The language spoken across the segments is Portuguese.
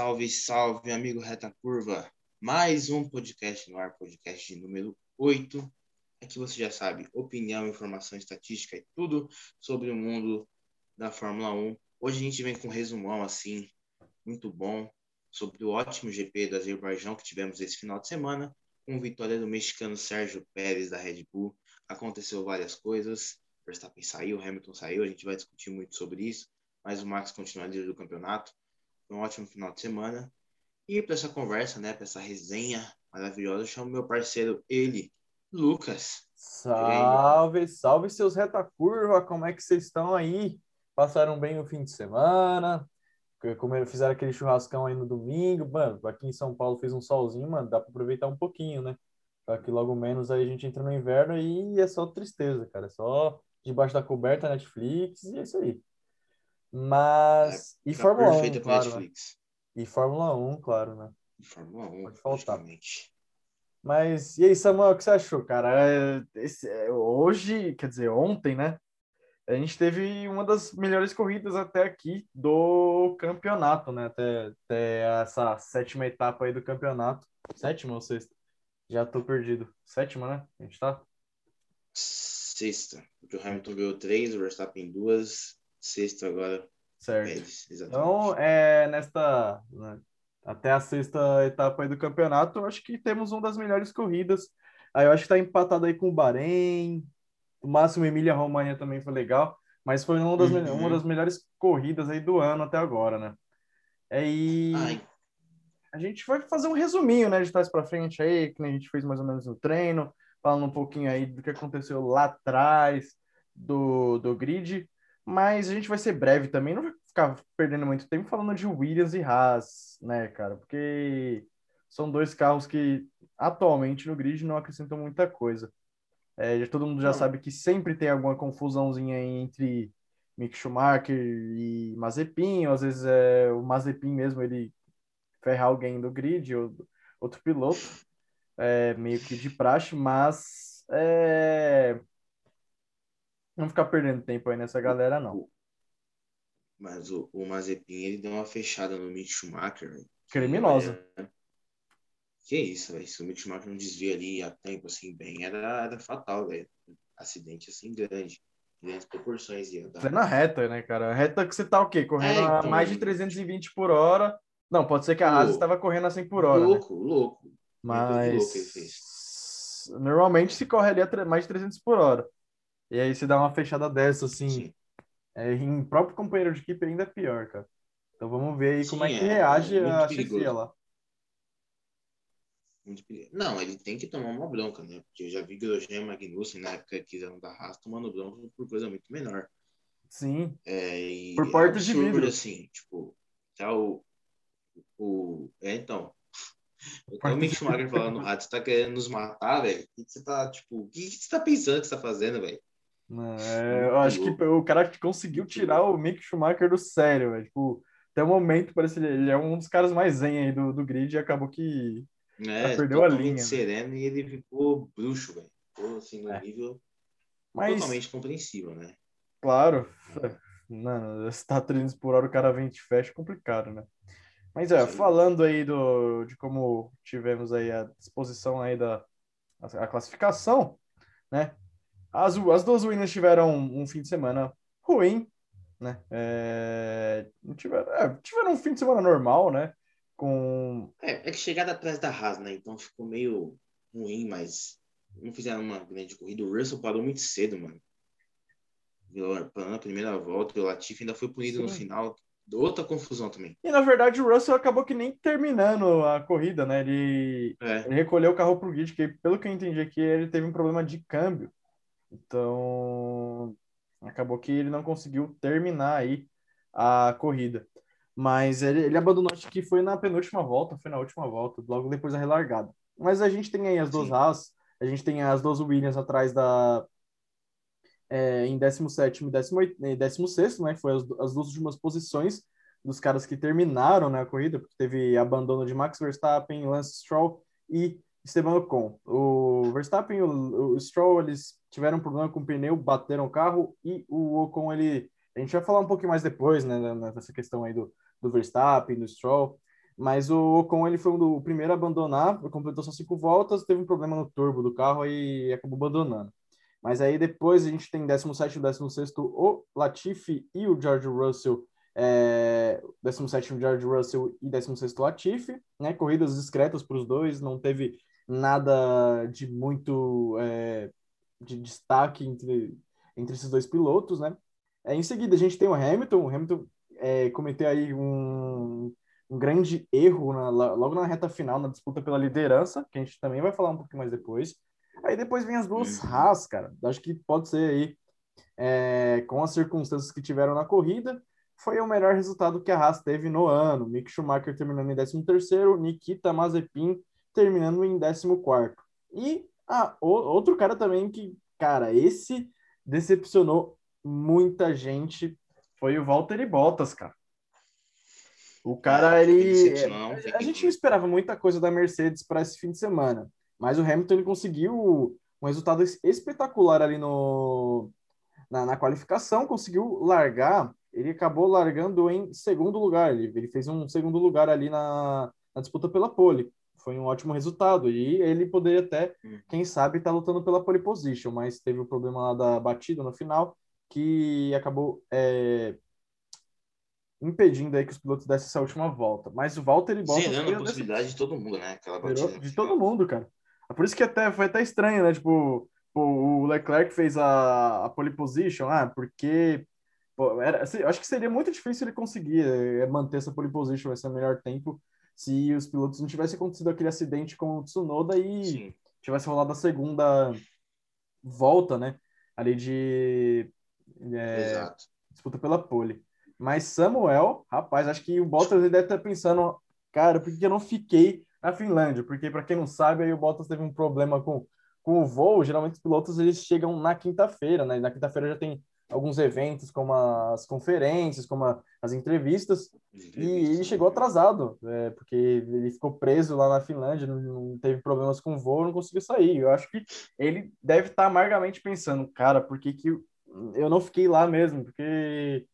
Salve, salve, amigo Reta Curva. Mais um podcast no ar, podcast número 8. Aqui você já sabe, opinião, informação, estatística e tudo sobre o mundo da Fórmula 1. Hoje a gente vem com um resumão assim, muito bom, sobre o ótimo GP do Azerbaijão que tivemos esse final de semana, com vitória do mexicano Sérgio Pérez da Red Bull. Aconteceu várias coisas, Verstappen saiu, Hamilton saiu, a gente vai discutir muito sobre isso, mas o Max continua líder do campeonato. Um ótimo final de semana. E para essa conversa, né, para essa resenha maravilhosa, eu chamo meu parceiro, ele, Lucas. Salve, salve seus reta curva, como é que vocês estão aí? Passaram bem o fim de semana? Como fizeram aquele churrascão aí no domingo, mano, aqui em São Paulo fez um solzinho, mano, dá para aproveitar um pouquinho, né? Aqui logo menos aí a gente entra no inverno e é só tristeza, cara, é só debaixo da coberta Netflix e é isso aí. Mas. É, e tá Fórmula 1. Claro, né? E Fórmula 1, claro, né? E Fórmula 1. Pode faltar. Mas e aí, Samuel, o que você achou, cara? É, esse, é, hoje, quer dizer, ontem, né? A gente teve uma das melhores corridas até aqui do campeonato, né? Até, até essa sétima etapa aí do campeonato. Sétima ou sexta? Já tô perdido. Sétima, né? A gente tá? Sexta. Porque o Hamilton ganhou três, o Verstappen duas, sexto agora. Certo. Pérez, então, é, nesta. Né, até a sexta etapa do campeonato, eu acho que temos uma das melhores corridas. Aí eu acho que tá empatado aí com o Bahrein. O máximo Emília Romagna também foi legal. Mas foi uma das, uhum. uma das melhores corridas aí do ano até agora, né? É, e Ai. a gente vai fazer um resuminho, né, de trás para frente aí, que a gente fez mais ou menos no treino, falando um pouquinho aí do que aconteceu lá atrás do, do grid. Mas a gente vai ser breve também, não vai ficar perdendo muito tempo falando de Williams e Haas, né, cara? Porque são dois carros que atualmente no grid não acrescentam muita coisa. É, todo mundo já sabe que sempre tem alguma confusãozinha entre Mick Schumacher e Mazepin, ou às vezes é o Mazepin mesmo, ele ferrar alguém do grid, ou outro piloto, é, meio que de praxe, mas é, não ficar perdendo tempo aí nessa galera, não. Mas o, o Mazepin, ele deu uma fechada no Mick Schumacher. Criminosa. Que isso, velho. Se o Mick Schumacher não desvia ali a tempo, assim, bem, era, era fatal, velho. Acidente, assim, grande. Grandes proporções. Ia dar. na reta, né, cara? A reta que você tá o quê? Correndo é, então, a mais de 320 por hora. Não, pode ser que a Haas estava correndo a 100 por hora. Louco, né? louco. Mas... Louco Normalmente se corre ali a mais de 300 por hora. E aí se dá uma fechada dessa, assim, é, em próprio companheiro de equipe ainda é pior, cara. Então vamos ver aí Sim, como é que é, reage é a chefia lá. Não, ele tem que tomar uma bronca, né? Porque eu já vi Grosjean e Magnussen na época que quiseram dar raça tomando bronca por coisa muito menor. Sim. É, por portas é de vidro. assim, tipo, tá o, o... É, então, o Mick Schumacher falando no rádio, você tá querendo nos matar, velho? O que você tá, tipo, o que você tá pensando que você tá fazendo, velho? É, eu acho que o cara que conseguiu tirar o Mick Schumacher do sério, velho. Tipo, até o momento parece que ele é um dos caras mais zen aí do, do grid e acabou que é, perdeu a linha. sereno e ele ficou bruxo, velho. Ficou assim no é. nível Mas... totalmente compreensível, né? Claro. É. Mano, se tá 300 por hora, o cara vem e te fecha, complicado, né? Mas é, falando aí do, de como tivemos aí a disposição aí da a, a classificação, né? As, as duas Williams tiveram um, fim de semana ruim, né? É, tiveram, é, tiveram um fim de semana normal, né? Com... É, é que chegada atrás da Haas, né? Então ficou meio ruim, mas não fizeram uma grande corrida. O Russell parou muito cedo, mano. Na primeira volta, o Latifi ainda foi punido Sim. no final. Outra confusão também. E na verdade o Russell acabou que nem terminando a corrida, né? Ele, é. ele recolheu o carro pro grid, que pelo que eu entendi aqui, ele teve um problema de câmbio. Então, acabou que ele não conseguiu terminar aí a corrida. Mas ele, ele abandonou, acho que foi na penúltima volta, foi na última volta, logo depois da relargada. Mas a gente tem aí as duas Haas, a gente tem as duas Williams atrás da. É, em 17 e 16, né? Foi as, as duas últimas posições dos caras que terminaram né, a corrida, porque teve abandono de Max Verstappen, Lance Stroll e Esteban Ocon. O Verstappen e o, o Stroll, eles tiveram um problema com o pneu, bateram o carro e o Ocon, ele... A gente vai falar um pouquinho mais depois, né, nessa questão aí do, do Verstappen, do Stroll, Mas o Ocon ele foi o primeiro a abandonar, completou só cinco voltas, teve um problema no turbo do carro e acabou abandonando. Mas aí depois a gente tem 17 e 16 o Latifi e o George Russell, é, 17 George Russell e 16 Latifi, né? Corridas discretas para os dois, não teve nada de muito é, de destaque entre, entre esses dois pilotos, né? É, em seguida a gente tem o Hamilton, o Hamilton é, cometeu aí um, um grande erro na, logo na reta final, na disputa pela liderança, que a gente também vai falar um pouquinho mais depois. Aí depois vem as duas uhum. Haas, cara. Acho que pode ser aí, é, com as circunstâncias que tiveram na corrida, foi o melhor resultado que a Haas teve no ano. Mick Schumacher terminando em 13º, Nikita Mazepin terminando em 14º. E ah, o, outro cara também que, cara, esse decepcionou muita gente foi o Valtteri Bottas, cara. O cara, é, ele. A gente não esperava muita coisa da Mercedes para esse fim de semana. Mas o Hamilton ele conseguiu um resultado espetacular ali no, na, na qualificação, conseguiu largar, ele acabou largando em segundo lugar, ele, ele fez um segundo lugar ali na, na disputa pela pole. Foi um ótimo resultado e ele poderia até, hum. quem sabe, estar tá lutando pela pole position, mas teve o problema lá da batida no final que acabou é, impedindo aí que os pilotos dessem essa última volta. Mas o Valtteri Bottas... Zerando a possibilidade dessa... de todo mundo, né? Aquela batida. De todo mundo, cara. É por isso que até foi até estranho, né? Tipo, o Leclerc fez a, a pole position, ah, porque pô, era, assim, acho que seria muito difícil ele conseguir é, manter essa pole position, esse melhor tempo, se os pilotos não tivessem acontecido aquele acidente com o Tsunoda e Sim. tivesse rolado a segunda volta, né? Ali de é, disputa pela pole. Mas Samuel, rapaz, acho que o Bottas deve estar pensando, cara, por que eu não fiquei na Finlândia, porque para quem não sabe, aí o Bottas teve um problema com, com o voo. Geralmente os pilotos eles chegam na quinta-feira, né? Na quinta-feira já tem alguns eventos, como as conferências, como a, as entrevistas, e ele chegou atrasado, é, porque ele ficou preso lá na Finlândia, não, não, teve problemas com o voo, não conseguiu sair. Eu acho que ele deve estar amargamente pensando, cara, por que, que eu não fiquei lá mesmo? Porque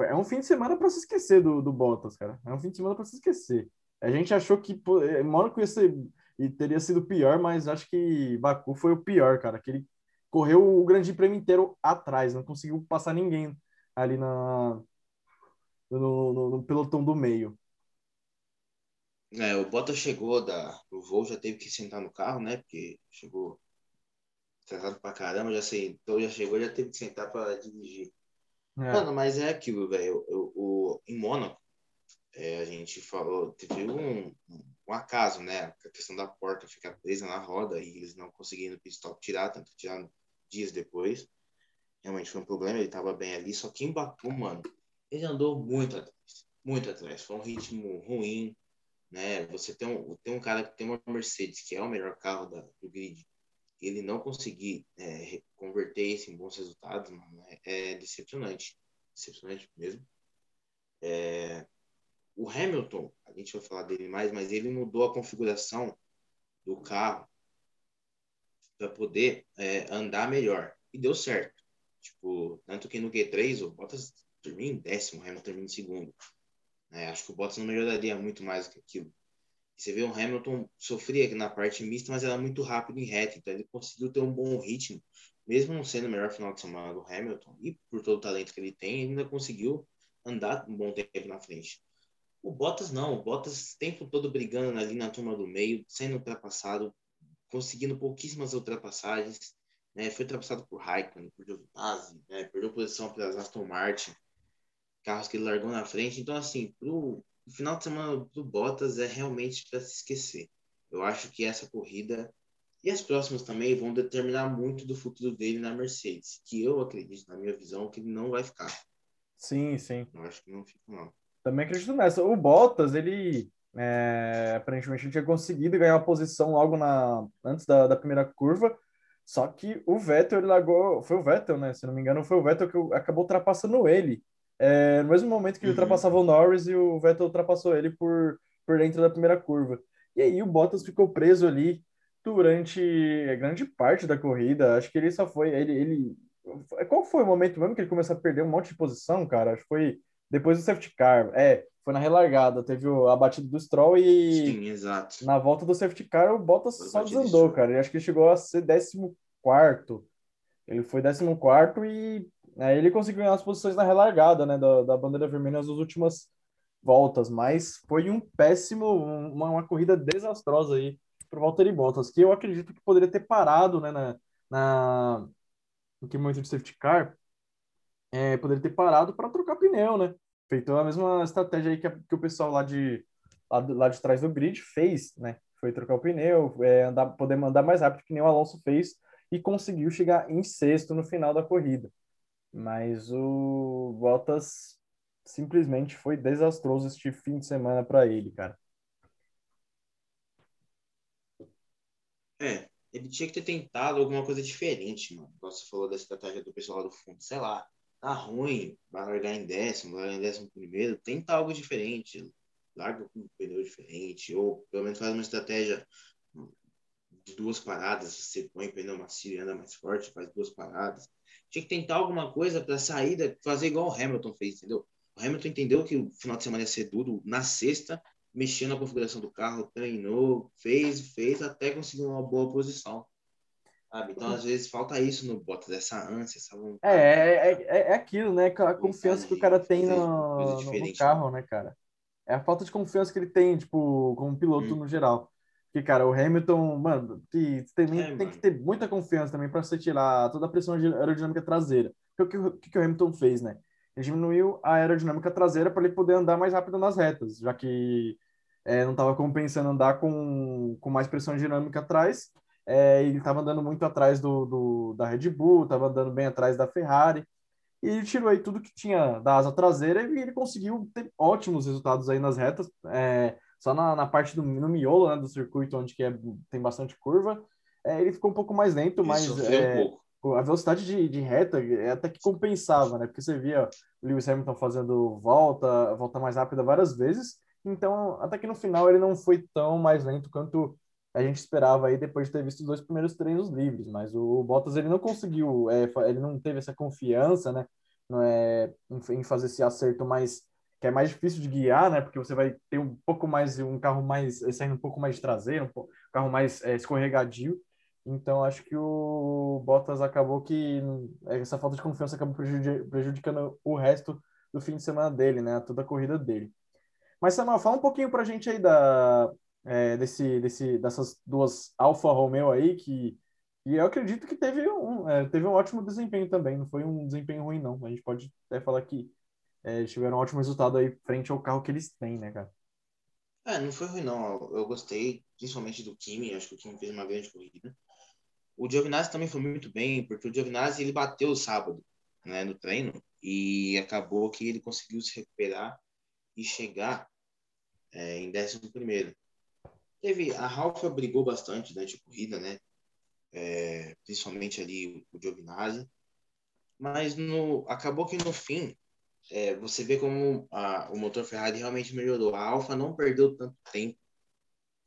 é um fim de semana para se esquecer do, do Bottas, cara. É um fim de semana para se esquecer. A gente achou que eh, Mônaco ia ser e teria sido pior, mas acho que Baku foi o pior, cara. Que ele correu o Grande Prêmio inteiro atrás, não conseguiu passar ninguém ali na no, no, no pelotão do meio. É, o Bottas chegou da, do voo, já teve que sentar no carro, né? Porque chegou atrasado pra caramba, já sentou, já chegou, já teve que sentar para dirigir. É. Mano, mas é aquilo, velho. O, em Mônaco, é, a gente falou, teve um, um acaso, né? A questão da porta ficar presa na roda e eles não conseguindo o pit stop tirar, tanto tiraram dias depois. Realmente foi um problema, ele estava bem ali. Só que em Baku, mano, ele andou muito atrás, muito atrás. Foi um ritmo ruim, né? Você tem um, tem um cara que tem uma Mercedes, que é o melhor carro da, do grid, ele não conseguir é, converter isso em bons resultados, mano, é, é decepcionante. Decepcionante mesmo. É, o Hamilton, a gente vai falar dele mais, mas ele mudou a configuração do carro para poder é, andar melhor. E deu certo. Tipo, tanto que no Q3 o Bottas termina em décimo, o Hamilton termina em segundo. É, acho que o Bottas não melhoraria muito mais que aquilo. Você vê o Hamilton sofria na parte mista, mas era muito rápido em reta, então ele conseguiu ter um bom ritmo, mesmo não sendo o melhor final de semana do Hamilton, e por todo o talento que ele tem, ele ainda conseguiu andar um bom tempo na frente. O Bottas não, o Bottas o tempo todo brigando ali na turma do meio, sendo ultrapassado, conseguindo pouquíssimas ultrapassagens, né? Foi ultrapassado por Raikkonen, por Giovinazzi, né? Perdeu posição para Aston Martin, carros que ele largou na frente. Então, assim, pro o final de semana do Bottas é realmente para se esquecer. Eu acho que essa corrida e as próximas também vão determinar muito do futuro dele na Mercedes, que eu acredito, na minha visão, que ele não vai ficar. Sim, sim. Eu acho que não fica, não. Também acredito nessa. O Bottas, ele é, aparentemente ele tinha conseguido ganhar uma posição logo na, antes da, da primeira curva, só que o Vettel ele largou, foi o Vettel, né? Se não me engano, foi o Vettel que acabou ultrapassando ele. É, no mesmo momento que ele uhum. ultrapassava o Norris e o Vettel ultrapassou ele por, por dentro da primeira curva. E aí o Bottas ficou preso ali durante grande parte da corrida. Acho que ele só foi. Ele, ele... Qual foi o momento mesmo que ele começou a perder um monte de posição, cara? Acho que foi depois do safety car, é, foi na relargada, teve a batida do Stroll e Sim, exato. na volta do safety car o Bottas só desandou, cara. Eu acho que ele chegou a ser 14 quarto. Ele foi 14 quarto e aí ele conseguiu ganhar as posições na relargada, né, da, da bandeira vermelha nas últimas voltas, mas foi um péssimo, uma, uma corrida desastrosa aí para o Valtteri Bottas, que eu acredito que poderia ter parado, né, na, na no que momento de safety car, é, poderia ter parado para trocar pneu, né? Feito a mesma estratégia aí que, a, que o pessoal lá de, lá, lá, de trás do grid fez, né? Foi trocar o pneu, é, andar, poder mandar mais rápido que nem o Alonso fez e conseguiu chegar em sexto no final da corrida. Mas o Bottas simplesmente foi desastroso este fim de semana para ele, cara. É, ele tinha que ter tentado alguma coisa diferente, mano. Você falou da estratégia do pessoal lá do fundo. Sei lá, tá ruim, vai largar em décimo, largar em décimo primeiro. Tenta algo diferente. Larga com um pneu diferente. Ou pelo menos faz uma estratégia de duas paradas. Você põe pneu macio e anda mais forte, faz duas paradas. Tinha que tentar alguma coisa para sair, fazer igual o Hamilton fez, entendeu? O Hamilton entendeu que o final de semana ia ser duro. Na sexta, mexeu na configuração do carro, treinou, fez, fez, até conseguir uma boa posição. Sabe? Então, às vezes, falta isso no Bottas, essa ânsia, essa vontade. É, é, é, é aquilo, né? A confiança que o cara tem no, no carro, né, cara? É a falta de confiança que ele tem, tipo, como piloto hum. no geral. Porque, cara, o Hamilton, mano, que tem, é, tem que ter muita confiança também para você tirar toda a pressão aerodinâmica traseira. O que, que, que o Hamilton fez, né? Ele diminuiu a aerodinâmica traseira para ele poder andar mais rápido nas retas, já que é, não estava compensando andar com, com mais pressão dinâmica atrás. É, ele estava andando muito atrás do, do da Red Bull, estava andando bem atrás da Ferrari. E ele tirou aí tudo que tinha da asa traseira e ele conseguiu ter ótimos resultados aí nas retas. É, só na, na parte do no miolo né, do circuito, onde que é, tem bastante curva, é, ele ficou um pouco mais lento, mas é, um a velocidade de, de reta é até que compensava, né? Porque você via o Lewis Hamilton fazendo volta, volta mais rápida várias vezes, então, até que no final ele não foi tão mais lento quanto a gente esperava aí depois de ter visto os dois primeiros treinos livres, mas o Bottas ele não conseguiu, é, ele não teve essa confiança, né, não é, em, fazer esse acerto mais que é mais difícil de guiar, né, porque você vai ter um pouco mais um carro mais é, saindo um pouco mais de traseiro, um, carro mais é, escorregadio. Então acho que o Bottas acabou que essa falta de confiança acabou prejudicando o resto do fim de semana dele, né, toda a corrida dele. Mas, Samuel, fala um pouquinho pra gente aí da, é, desse, desse, dessas duas Alfa Romeo aí, que, e eu acredito que teve um, é, teve um ótimo desempenho também, não foi um desempenho ruim, não. A gente pode até falar que é, tiveram um ótimo resultado aí frente ao carro que eles têm, né, cara? É, não foi ruim, não. Eu gostei, principalmente do Kimi, acho que o Kimi fez uma grande corrida. O Giovinazzi também foi muito bem, porque o Giovinazzi ele bateu o sábado, né, no treino, e acabou que ele conseguiu se recuperar e chegar é, em 11 primeiro. Teve, a Ralfa brigou bastante durante a corrida, né? É, principalmente ali o Giovinazzi. Mas no, acabou que no fim, é, você vê como a, o motor Ferrari realmente melhorou. A Alfa não perdeu tanto tempo,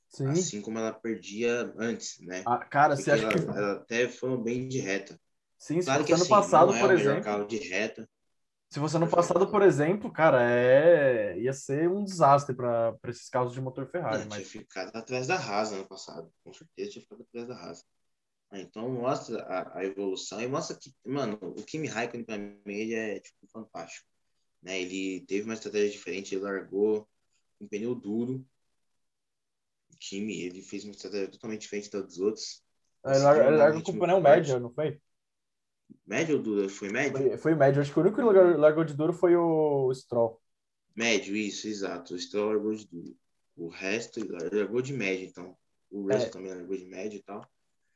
Sim. assim como ela perdia antes, né? Ah, cara, Porque você acha ela, que... ela até foi bem de reta. Sim, claro que ano assim, passado, é por exemplo. carro de reta, se você no passado, por exemplo, cara, é... ia ser um desastre para esses carros de motor Ferrari. É, mas... Tinha ficado atrás da Haas no passado, com certeza tinha ficado atrás da Haas. Então mostra a, a, evolução e mostra que, mano, o Kimi Raikkonen para mim ele é tipo fantástico. Né? Ele teve uma estratégia diferente, ele largou um pneu duro. O Kimi, ele fez uma estratégia totalmente diferente dos outros. Ele largou com o pneu médio, não foi? Médio ou duro? Foi médio? Foi, foi, médio. Acho que o único que largou de duro foi o Stroll. Médio, isso, exato. O Stroll largou de duro. O resto largou de médio, então. O resto é. também largou de médio e tal.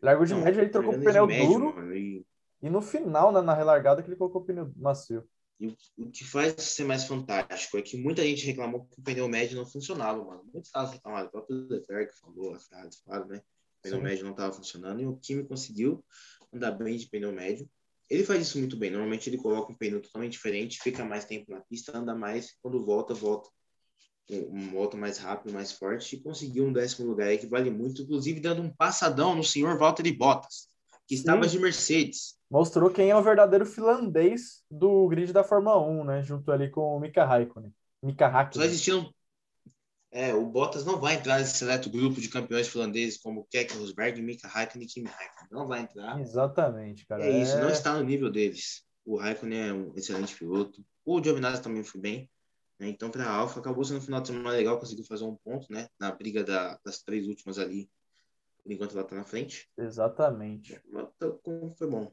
Largou de Não, médio, ele trocou o pneu médio, duro. Mano, e... e... no final, na, na relargada, que ele colocou o pneu macio. E o, que faz ser mais fantástico é que muita gente reclamou que o pneu médio não funcionava, mano. Muitos caras reclamaram, o próprio Leclerc falou, as caras falaram, né? O pneu Sim. médio não estava funcionando e o Kimi conseguiu andar bem de pneu médio. Ele faz isso muito bem. Normalmente ele coloca um pneu totalmente diferente, fica mais tempo na pista, anda mais, quando volta, volta um volta mais rápido, mais forte, e conseguiu um décimo lugar aí que vale muito, inclusive dando um passadão no senhor Valtteri Bottas, que Sim. estava de Mercedes. Mostrou quem é o verdadeiro finlandês do grid da Fórmula 1, né? Junto ali com o Mika Raikkonen. Mika Hakkinen. Só existiam é, o Bottas não vai entrar nesse seleto grupo de campeões finlandeses como Keck Rosberg, Mika Hakkinen e Kimi Raikkonen. Não vai entrar. Exatamente, cara. É, é isso, não está no nível deles. O Raikkonen é um excelente piloto. O Giovinazzi também foi bem. Né? Então, para a Alfa, acabou sendo um final de semana legal, conseguiu fazer um ponto, né? Na briga da, das três últimas ali, por enquanto ela está na frente. Exatamente. Tá, foi bom.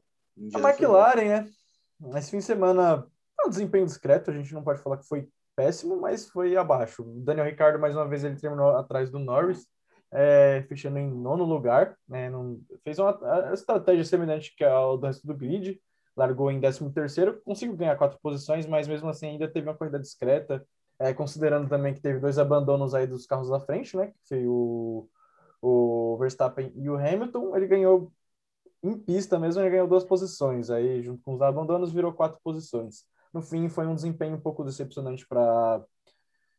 A McLaren, né? Esse fim de semana, um desempenho discreto, a gente não pode falar que foi péssimo, mas foi abaixo. O Daniel Ricardo, mais uma vez, ele terminou atrás do Norris, é, fechando em nono lugar. Né, não, fez uma estratégia semelhante que ao do resto do grid, largou em décimo terceiro, conseguiu ganhar quatro posições, mas mesmo assim ainda teve uma corrida discreta, é, considerando também que teve dois abandonos aí dos carros da frente, né, que foi o, o Verstappen e o Hamilton, ele ganhou em pista mesmo, ele ganhou duas posições, aí junto com os abandonos virou quatro posições. No fim, foi um desempenho um pouco decepcionante para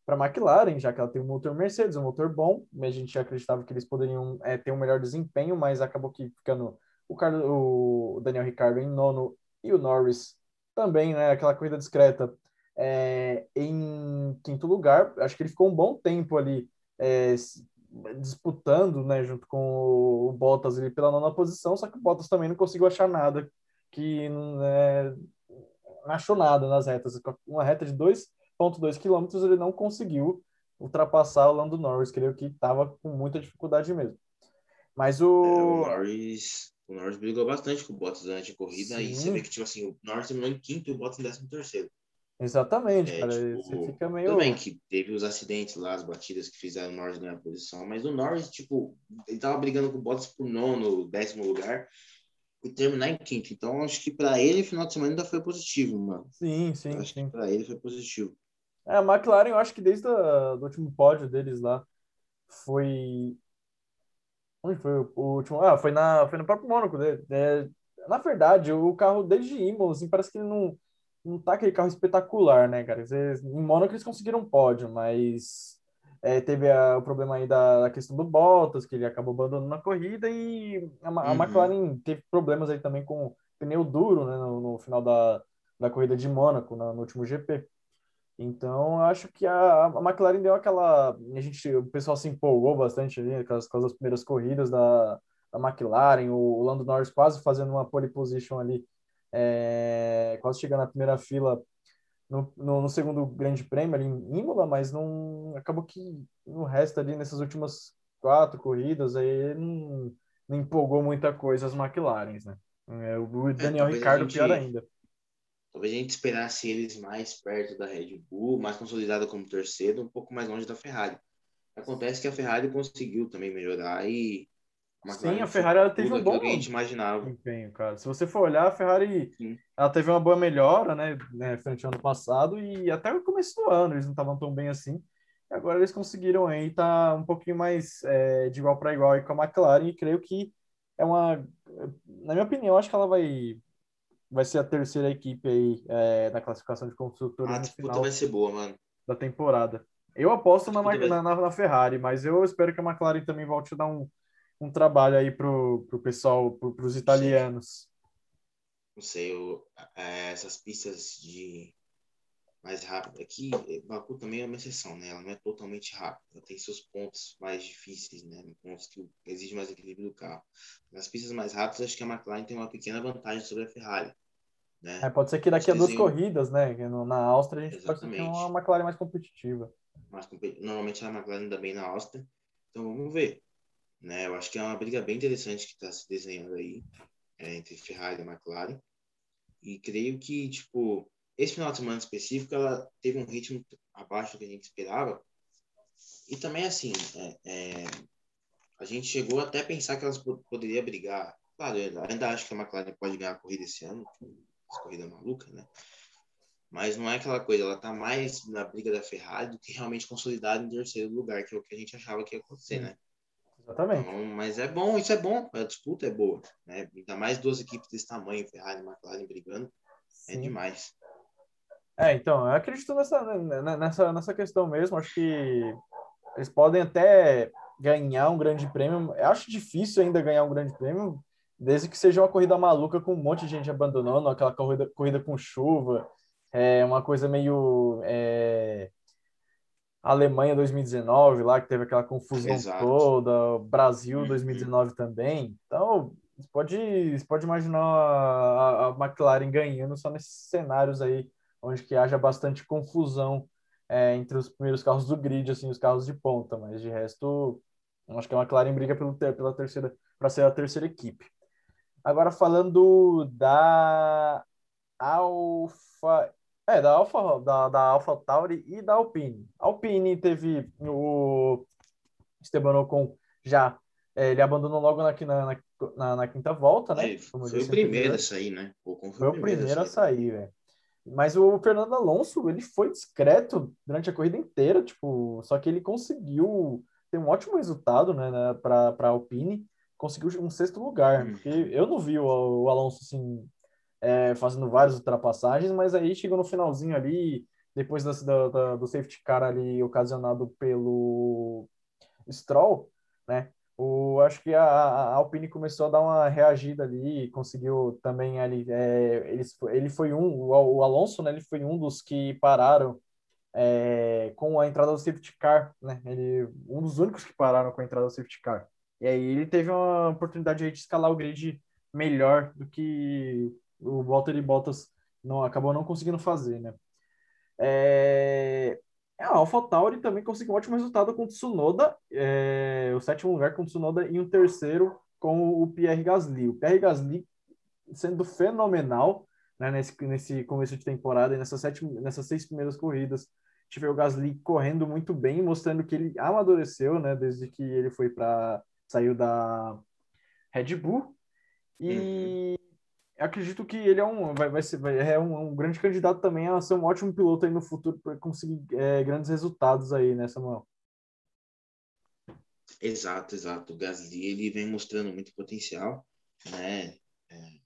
para a McLaren, já que ela tem um motor Mercedes, um motor bom, a gente acreditava que eles poderiam é, ter um melhor desempenho, mas acabou que ficando o, Carlos, o Daniel Ricciardo em nono e o Norris também, né, aquela corrida discreta, é, em quinto lugar. Acho que ele ficou um bom tempo ali é, disputando, né, junto com o Bottas ali pela nona posição, só que o Bottas também não conseguiu achar nada que né, achou nada nas retas. Uma reta de 2,2 quilômetros ele não conseguiu ultrapassar o Lando Norris, creio que estava com muita dificuldade mesmo. Mas o... É, o Norris, o Norris brigou bastante com o Bottas durante a corrida Sim. e você vê que tipo assim, o Norris terminou em quinto e o Bottas em décimo terceiro. Exatamente, é, cara. Tipo, você fica meio. Também que teve os acidentes lá, as batidas que fizeram o Norris ganhar a posição, mas o Norris, tipo, ele tava brigando com o Bottas por nono, décimo lugar, e terminar em quinto. Então, acho que para ele, final de semana ainda foi positivo, mano. Sim, sim. Eu acho sim. que para ele foi positivo. É, a McLaren, eu acho que desde o último pódio deles lá, foi. Onde foi o último? Ah, foi, na, foi no próprio Mônaco. Né? É, na verdade, o carro desde Imola, assim, parece que ele não, não tá aquele carro espetacular, né, cara? Em Mônaco eles conseguiram um pódio, mas é, teve a, o problema aí da, da, questão do Bottas, que ele acabou abandonando a corrida, e a, a uhum. McLaren teve problemas aí também com pneu duro né, no, no final da, da corrida de Mônaco, no, no último GP. Então, acho que a, a McLaren deu aquela. A gente, o pessoal se empolgou bastante ali com as, com as primeiras corridas da, da McLaren, o, o Lando Norris quase fazendo uma pole position ali, é, quase chegando na primeira fila no, no, no, segundo grande prêmio ali em Imola, mas não acabou que no resto ali nessas últimas quatro corridas aí não, não empolgou muita coisa as McLarens, né? É, o Daniel é, Ricardo gente, pior ainda. Talvez a gente esperasse eles mais perto da Red Bull, mais consolidada como terceiro, um pouco mais longe da Ferrari. Acontece que a Ferrari conseguiu também melhorar e Sim, a Ferrari ela teve um bom que a gente imaginava. desempenho, cara. Se você for olhar, a Ferrari ela teve uma boa melhora, né, né, frente ao ano passado e até o começo do ano eles não estavam tão bem assim. E agora eles conseguiram aí estar tá um pouquinho mais é, de igual para igual aí com a McLaren e creio que é uma, na minha opinião, acho que ela vai vai ser a terceira equipe aí é, na classificação de construtores ah, no final vai ser boa, mano. da temporada. Eu aposto na, na, na, Ferrari, mas eu espero que a McLaren também volte a dar um um trabalho aí pro, pro pessoal, pro, pros italianos. Não sei, eu, essas pistas de mais rápido aqui, Baku também é uma exceção, né? Ela não é totalmente rápida, ela tem seus pontos mais difíceis, né? Pontos que exigem mais equilíbrio do carro. Nas pistas mais rápidas, acho que a McLaren tem uma pequena vantagem sobre a Ferrari. Né? É, pode ser que daqui a duas corridas, né? Na Áustria a gente Exatamente. pode ter uma McLaren mais competitiva. Mais, normalmente a McLaren ainda bem na Áustria. Então vamos ver. Né? Eu acho que é uma briga bem interessante que está se desenhando aí é, entre Ferrari e McLaren. E creio que, tipo, esse final de semana específico, ela teve um ritmo abaixo do que a gente esperava. E também, assim, é, é, a gente chegou até a pensar que elas poderiam brigar. Claro, eu ainda acho que a McLaren pode ganhar a corrida esse ano, essa corrida maluca, né? Mas não é aquela coisa, ela tá mais na briga da Ferrari do que realmente consolidada em terceiro lugar, que é o que a gente achava que ia acontecer, né? Exatamente. Então, mas é bom, isso é bom, a disputa é boa, né? Ainda mais duas equipes desse tamanho, Ferrari e McLaren brigando, é Sim. é demais. É, então, eu acredito nessa, nessa, nessa questão mesmo, acho que eles podem até ganhar um grande prêmio, eu acho difícil ainda ganhar um grande prêmio, desde que seja uma corrida maluca com um monte de gente abandonando, aquela corrida, corrida com chuva, é uma coisa meio... É Alemanha 2019, lá que teve aquela confusão Exato. toda, Brasil 2019 uhum. também. Então, você pode, você pode imaginar a, a McLaren ganhando só nesses cenários aí, onde que haja bastante confusão é, entre os primeiros carros do grid, assim, os carros de ponta, mas de resto, acho que a McLaren briga pelo, pela terceira, para ser a terceira equipe. Agora falando da Alfa, é, da Alfa, da, da Alfa Tauri e da Alpine. A Alpine teve o Esteban Ocon já, é, ele abandonou logo na, na, na, na quinta volta, né? É, foi o primeiro a sair, né? O foi, foi, o primeiro a sair, velho. Mas o Fernando Alonso, ele foi discreto durante a corrida inteira, tipo, só que ele conseguiu ter um ótimo resultado, né, né para a Alpine, conseguiu um sexto lugar, uhum. porque eu não vi o, o Alonso, assim, é, fazendo várias ultrapassagens, mas aí chegou no finalzinho ali, depois da, da, do safety car ali ocasionado pelo Stroll, né, o, acho que a, a Alpine começou a dar uma reagida ali, conseguiu também ali, é, ele, ele foi um, o, Alonso, né, ele foi um dos que pararam é, com a entrada do safety car, né, ele, um dos únicos que pararam com a entrada do safety car. E aí ele teve uma oportunidade de escalar o grid melhor do que o Valtteri Bottas não, acabou não conseguindo fazer, né. É, é, a AlphaTauri também conseguiu um ótimo resultado com o Tsunoda, é, o sétimo lugar com o Tsunoda e um terceiro com o Pierre Gasly. O Pierre Gasly sendo fenomenal né, nesse, nesse começo de temporada e nessas, sete, nessas seis primeiras corridas. Tive o Gasly correndo muito bem, mostrando que ele amadureceu, né, desde que ele foi para saiu da Red Bull. E uhum acredito que ele é um, vai, vai ser, vai, é um, um, grande candidato também a ser um ótimo piloto aí no futuro para conseguir é, grandes resultados aí, né, Samuel? Exato, exato. O Gasly ele vem mostrando muito potencial, né? É,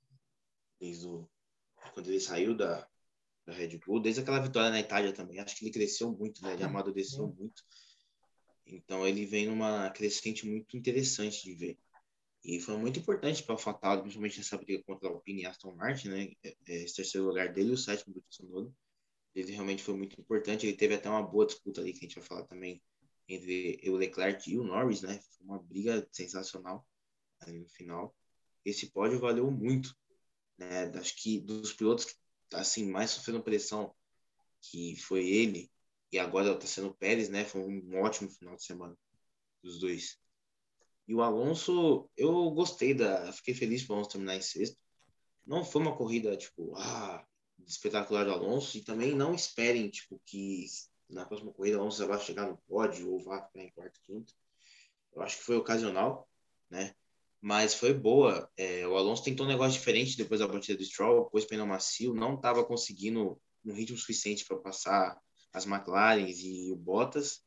desde o, quando ele saiu da, da Red Bull, desde aquela vitória na Itália também, acho que ele cresceu muito, né? Ele amadureceu muito. Então ele vem numa crescente muito interessante de ver. E foi muito importante para o AlphaTauri, principalmente nessa briga contra a Alpine e Aston Martin, né? É, é, esse terceiro lugar dele e o sétimo do Tsunoda. Ele realmente foi muito importante. Ele teve até uma boa disputa ali, que a gente vai falar também, entre o Leclerc e o Norris, né? Foi uma briga sensacional ali no final. Esse pódio valeu muito, né? Acho que dos pilotos que assim mais sofreram pressão, que foi ele e agora está sendo o Pérez, né? Foi um ótimo final de semana dos dois. E o Alonso, eu gostei da. Fiquei feliz para o Alonso terminar em sexto. Não foi uma corrida, tipo, ah, espetacular do Alonso. E também não esperem, tipo, que na próxima corrida o Alonso já vai chegar no pódio ou vá ficar em quarto, quinto. Eu acho que foi ocasional, né? Mas foi boa. É, o Alonso tentou um negócio diferente depois da batida do Stroll, depois pneu macio, não estava conseguindo um ritmo suficiente para passar as McLarens e o Bottas.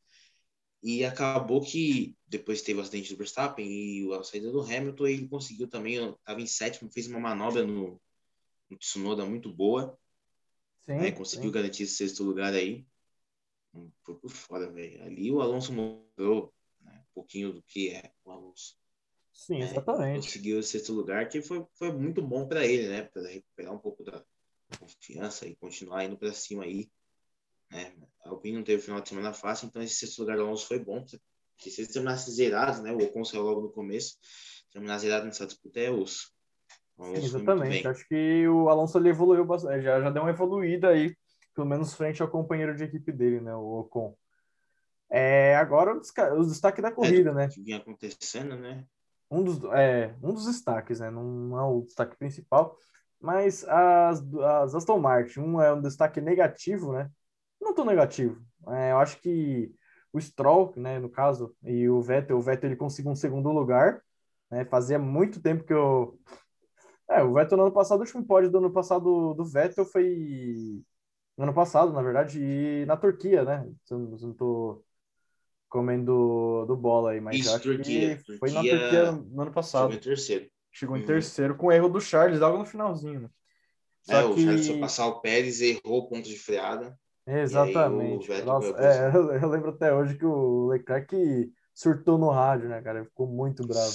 E acabou que depois teve o acidente do Verstappen e a saída do Hamilton, ele conseguiu também, estava em sétimo, fez uma manobra no, no Tsunoda muito boa. Sim, né? Conseguiu sim. garantir esse sexto lugar aí. Foi por fora, velho. Ali o Alonso mostrou né, um pouquinho do que é o Alonso. Sim, né? exatamente. conseguiu o sexto lugar, que foi, foi muito bom para ele, né? Para recuperar um pouco da confiança e continuar indo para cima aí. Né? A Alpine não teve final de semana fácil, então esse sexto lugar do Alonso foi bom. Porque se eles terminassem zerados, né? O Ocon saiu logo no começo. Terminar zerado nessa disputa é osso. Sim, exatamente. Acho que o Alonso ele evoluiu bastante, já, já deu uma evoluída aí, pelo menos frente ao companheiro de equipe dele, né? O Ocon. É, agora o, destaque da corrida, é, né? Que vinha acontecendo, né? Um dos, é, um dos destaques, né? Não é o destaque principal, mas as, as Aston Martin, um é um destaque negativo, né? Tão negativo. É, eu acho que o Stroll, né, no caso, e o Vettel, o Vettel ele conseguiu um segundo lugar. Né, fazia muito tempo que eu. É, o Vettel no ano passado, o último pódio do ano passado do Vettel foi. No ano passado, na verdade, e na Turquia, né? Se eu não tô comendo do bola aí, mas Isso, acho Turquia. que foi na Turquia no ano passado. Chegou em terceiro. Chegou em uhum. terceiro com o erro do Charles, logo no finalzinho. Né? Só é, que... o Charles foi passar o Pérez, errou o ponto de freada. Exatamente. Nossa, é, eu, lembro até hoje que o Leclerc surtou no rádio, né, cara? Ele ficou muito bravo.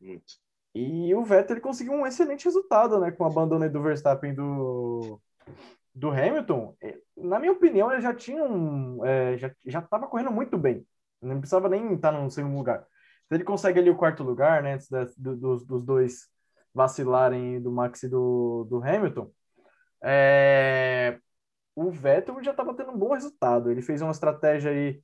Muito. E o Vettel ele conseguiu um excelente resultado, né? Com o abandono do Verstappen do, do Hamilton, é, na minha opinião, ele já tinha um, é, já já estava correndo muito bem. Não precisava nem estar no segundo lugar. Se ele consegue ali o quarto lugar, né, antes do, dos, dos dois vacilarem do Max e do, do Hamilton, é, o Vettel já estava tendo um bom resultado. Ele fez uma estratégia aí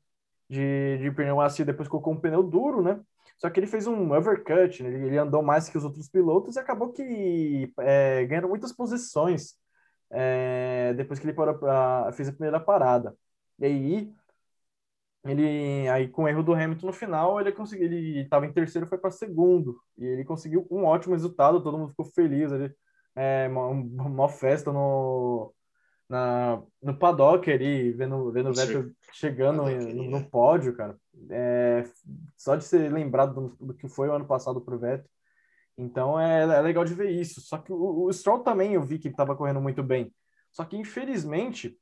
de, de pneu macio, depois colocou um pneu duro, né? Só que ele fez um overcut, né? ele andou mais que os outros pilotos e acabou que é, ganhando muitas posições é, depois que ele parou pra, fez a primeira parada. E aí, ele aí com o erro do Hamilton no final, ele conseguiu, ele estava em terceiro, foi para segundo e ele conseguiu um ótimo resultado, todo mundo ficou feliz, ele, é, uma, uma festa no na, no paddock ali, vendo, vendo o Vettel chegando no, no, pódio, cara. É, só de ser lembrado do, do, que foi o ano passado pro Vettel. Então é, é legal de ver isso. Só que o, o Stroll também eu vi que estava correndo muito bem. Só que infelizmente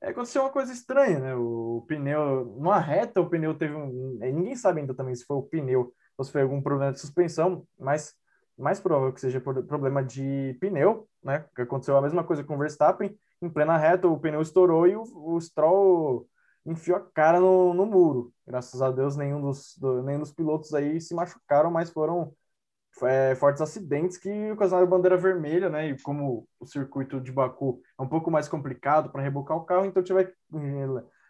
é, aconteceu uma coisa estranha, né? O pneu, numa reta, o pneu teve um. Ninguém sabe ainda também se foi o pneu ou se foi algum problema de suspensão, mas mais provável que seja problema de pneu, né? Que aconteceu a mesma coisa com o Verstappen em plena reta, o pneu estourou e o, o Stroll enfiou a cara no, no muro. Graças a Deus, nenhum dos, do, nenhum dos pilotos aí se machucaram, mas foram é, fortes acidentes que ocasionaram bandeira vermelha, né? E como o circuito de Baku é um pouco mais complicado para rebocar o carro, então tiver,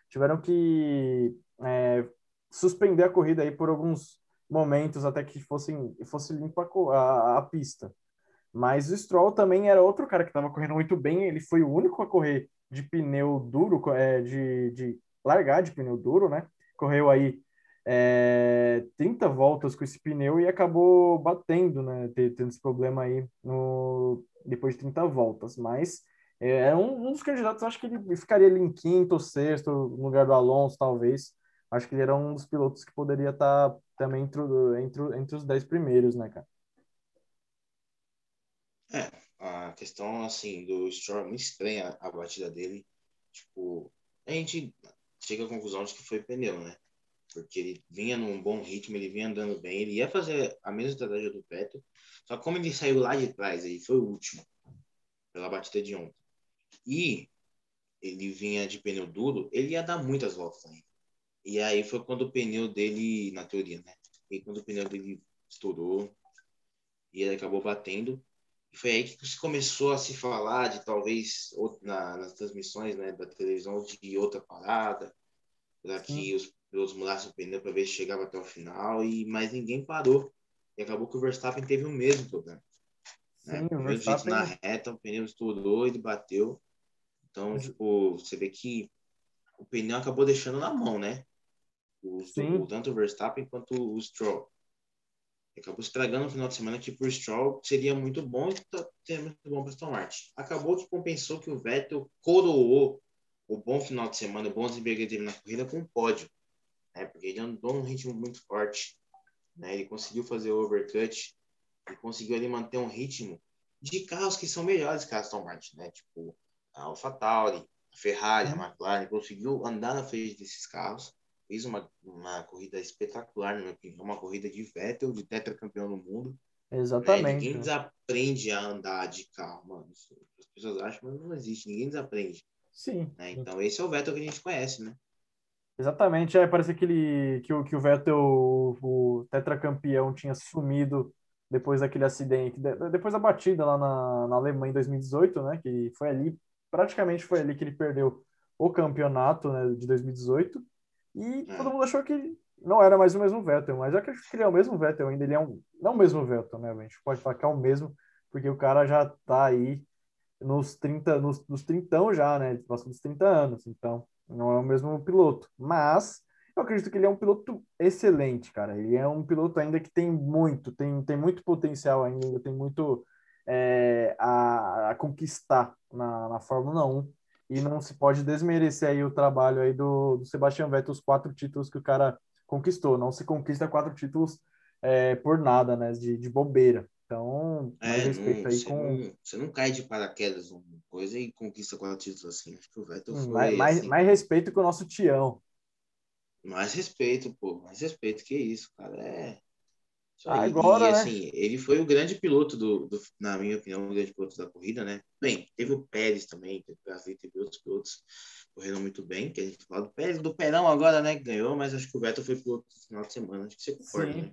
tiveram que é, suspender a corrida aí por alguns momentos até que fossem, fosse limpa a, a, a pista. Mas o Stroll também era outro cara que estava correndo muito bem. Ele foi o único a correr de pneu duro, é, de, de largar de pneu duro, né? Correu aí é, 30 voltas com esse pneu e acabou batendo, né? Tendo esse problema aí no, depois de 30 voltas. Mas é, é um, um, dos candidatos, acho que ele ficaria ali em quinto ou sexto, no lugar do Alonso, talvez. Acho que ele era um dos pilotos que poderia estar tá também entre, entre, entre os 10 primeiros, né, cara? É, a questão, assim, do Stroll é muito estranha a batida dele. Tipo, a gente chega à conclusão de que foi pneu, né? Porque ele vinha num bom ritmo, ele vinha andando bem, ele ia fazer a mesma estratégia do Petro, só como ele saiu lá de trás, aí foi o último, pela batida de ontem. E ele vinha de pneu duro, ele ia dar muitas voltas ainda. E aí foi quando o pneu dele, na teoria, né? E quando o pneu dele estourou, e ele acabou batendo, e foi aí que se começou a se falar de talvez na, nas transmissões né, da televisão de outra parada, para que os pilotos mudassem o pneu para ver se chegava até o final, e mas ninguém parou. E acabou que o Verstappen teve o mesmo problema. Né? Sim, o Verstappen... na reta, o pneu estourou, ele bateu. Então, tipo, você vê que o pneu acabou deixando na mão, né? O, o, tanto o Verstappen quanto o Stroll acabou estragando o final de semana que por Stroll seria muito bom e tá, seria muito bom para Aston Martin. Acabou que compensou que o Vettel coroou o bom final de semana, o bom desempenho que ele teve na corrida com o pódio, né? Porque ele andou num ritmo muito forte, né? Ele conseguiu fazer o overcut, ele conseguiu ali manter um ritmo de carros que são melhores que a Aston Martin, né? Tipo a AlphaTauri, a Ferrari, a uhum. McLaren, conseguiu andar na frente desses carros fez uma, uma corrida espetacular, na minha opinião, uma corrida de Vettel, de tetracampeão no mundo. Exatamente. Né? Ninguém desaprende a andar de carro, mano. As pessoas acham, mas não existe, ninguém desaprende. Sim. Né? Então esse é o Vettel que a gente conhece, né? Exatamente, é, parece que, ele, que, o, que o Vettel, o, o tetracampeão, tinha sumido depois daquele acidente, depois da batida lá na, na Alemanha em 2018, né? Que foi ali, praticamente foi ali que ele perdeu o campeonato né, de 2018. E é. todo mundo achou que não era mais o mesmo Vettel, mas eu acredito que ele é o mesmo Vettel ainda. Ele é um. Não o mesmo Vettel, né? A gente pode falar que é o mesmo, porque o cara já tá aí nos 30, nos, nos 30 já, né? Passou dos 30 anos, então não é o mesmo piloto. Mas eu acredito que ele é um piloto excelente, cara. Ele é um piloto ainda que tem muito, tem, tem muito potencial ainda, tem muito é, a, a, conquistar na, na Fórmula 1 e não se pode desmerecer aí o trabalho aí do, do Sebastian Vettel, os quatro títulos que o cara conquistou. Não se conquista quatro títulos é, por nada, né? De, de bobeira. Então, mais é, respeito não, aí com. Não, você não cai de paraquedas uma coisa e conquista quatro títulos assim. Acho que o Vettel hum, foi. Mais, mais, assim, mais respeito com o nosso Tião. Mais respeito, pô. Mais respeito que isso, cara. É. Agora, e, né? assim, ele foi o grande piloto do, do, na minha opinião, o grande piloto da corrida, né? Bem, teve o Pérez também, teve o Gasly, teve outros pilotos correram muito bem, que a gente fala do Pérez, do Perão agora, né, ganhou, mas acho que o Vettel foi piloto no final de semana, acho que você concorda, Sim. né?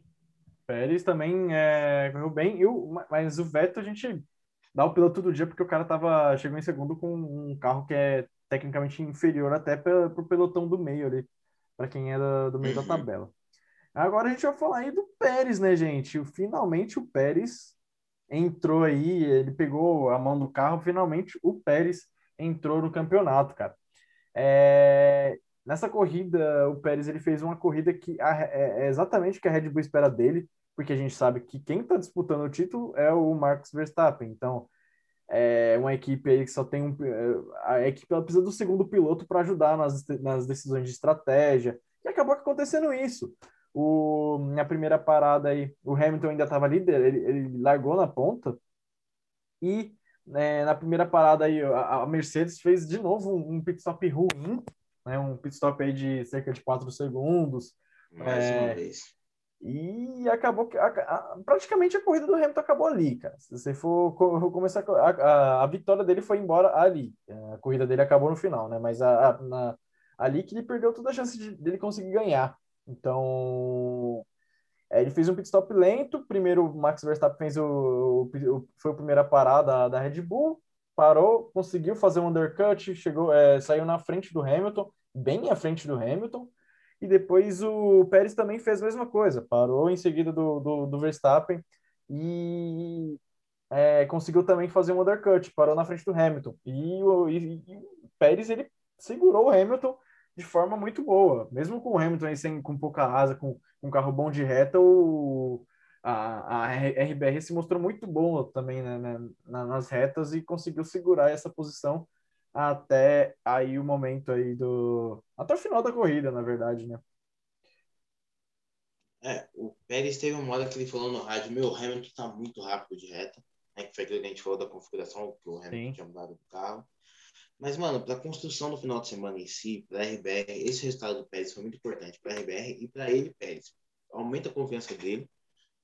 Pérez também é, correu bem, eu, mas o Vettel a gente dá o piloto do dia porque o cara tava, chegou em segundo com um carro que é tecnicamente inferior até para o pelotão do meio ali, para quem é do, do meio uhum. da tabela. Agora a gente vai falar aí do Pérez, né, gente? Finalmente o Pérez entrou aí, ele pegou a mão do carro, finalmente o Pérez entrou no campeonato, cara. É... Nessa corrida, o Pérez ele fez uma corrida que é, é exatamente o que a Red Bull espera dele, porque a gente sabe que quem está disputando o título é o Max Verstappen. Então, é uma equipe aí que só tem um. A equipe ela precisa do segundo piloto para ajudar nas, nas decisões de estratégia. E acabou acontecendo isso. O, na primeira parada aí, o Hamilton ainda estava líder, ele, ele, largou na ponta. E né, na primeira parada aí, a, a, Mercedes fez de novo um, um pit stop ruim, né, um pit stop aí de cerca de 4 segundos. Mais é, uma vez. E acabou que a, a, praticamente a corrida do Hamilton acabou ali, cara. Se você for começar a, a, a, vitória dele foi embora ali. A corrida dele acabou no final, né? Mas a, na, ali que ele perdeu toda a chance de, dele conseguir ganhar. Então, é, ele fez um pit stop lento. Primeiro, o Max Verstappen fez o, o, foi a primeira parada da Red Bull, parou, conseguiu fazer um undercut, chegou, é, saiu na frente do Hamilton, bem à frente do Hamilton. E depois o Pérez também fez a mesma coisa, parou em seguida do, do, do Verstappen e é, conseguiu também fazer um undercut, parou na frente do Hamilton. E o, e, e o Pérez ele segurou o Hamilton de forma muito boa, mesmo com o Hamilton aí sem, com pouca asa, com, com um carro bom de reta, o, a, a RBR se mostrou muito boa também né, né, nas retas e conseguiu segurar essa posição até aí o momento aí do. Até o final da corrida, na verdade, né? É, o Pérez teve uma hora que ele falou no rádio: meu, Hamilton tá muito rápido de reta. Né, que foi aquilo que a gente falou da configuração, que o Hamilton Sim. tinha mudado do carro. Mas, mano, para a construção do final de semana em si, para a RBR, esse resultado do Pérez foi muito importante para a RBR e para ele, Pérez. Aumenta a confiança dele,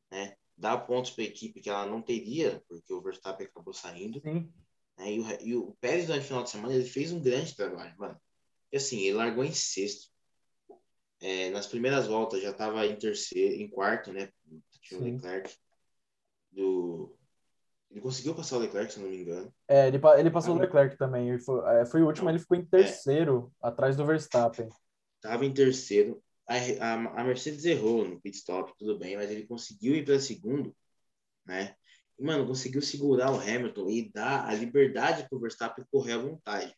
né? Dá pontos para a equipe que ela não teria, porque o Verstappen acabou saindo. Sim. Né? E, o, e o Pérez, durante o final de semana, ele fez um grande trabalho, mano. E assim, ele largou em sexto. É, nas primeiras voltas já estava em terceiro, em quarto, né? Tinha o Leclerc. Do... Ele conseguiu passar o Leclerc, se não me engano. É, ele, ele passou ah, o Leclerc também. Ele foi, é, foi o último, não, ele ficou em terceiro, é. atrás do Verstappen. Tava em terceiro. A, a, a, Mercedes errou no pit stop, tudo bem, mas ele conseguiu ir para segundo, né? E, mano, conseguiu segurar o Hamilton e dar a liberdade pro Verstappen correr à vontade.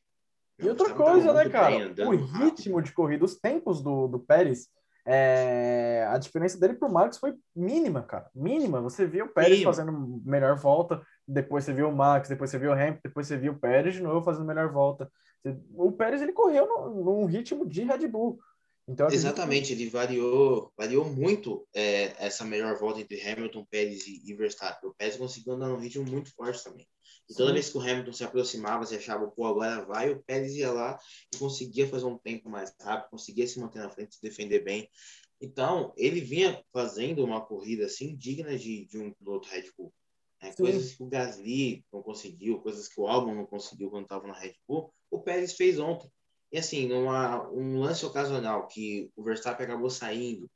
E outra coisa, né, cara? Bem, o ritmo rápido. de corrida, os tempos do, do Pérez, é... a diferença dele pro Max foi mínima, cara. Mínima. Você viu o Pérez mínima. fazendo melhor volta, depois você viu o Max, depois você viu o Hamilton, depois você viu o Pérez de novo fazendo melhor volta. O Pérez ele correu no, num ritmo de Red Bull. Então, Exatamente, ele variou, variou muito é, essa melhor volta entre Hamilton, Pérez e, e Verstappen. O Pérez conseguiu andar num ritmo muito forte também. E toda Sim. vez que o Hamilton se aproximava, se achava, pô, agora vai, o Pérez ia lá e conseguia fazer um tempo mais rápido, conseguia se manter na frente, se defender bem. Então, ele vinha fazendo uma corrida assim digna de, de um piloto Red Bull. Né? Coisas que o Gasly não conseguiu, coisas que o Albon não conseguiu quando estava na Red Bull, o Pérez fez ontem. E assim, numa, um lance ocasional que o Verstappen acabou saindo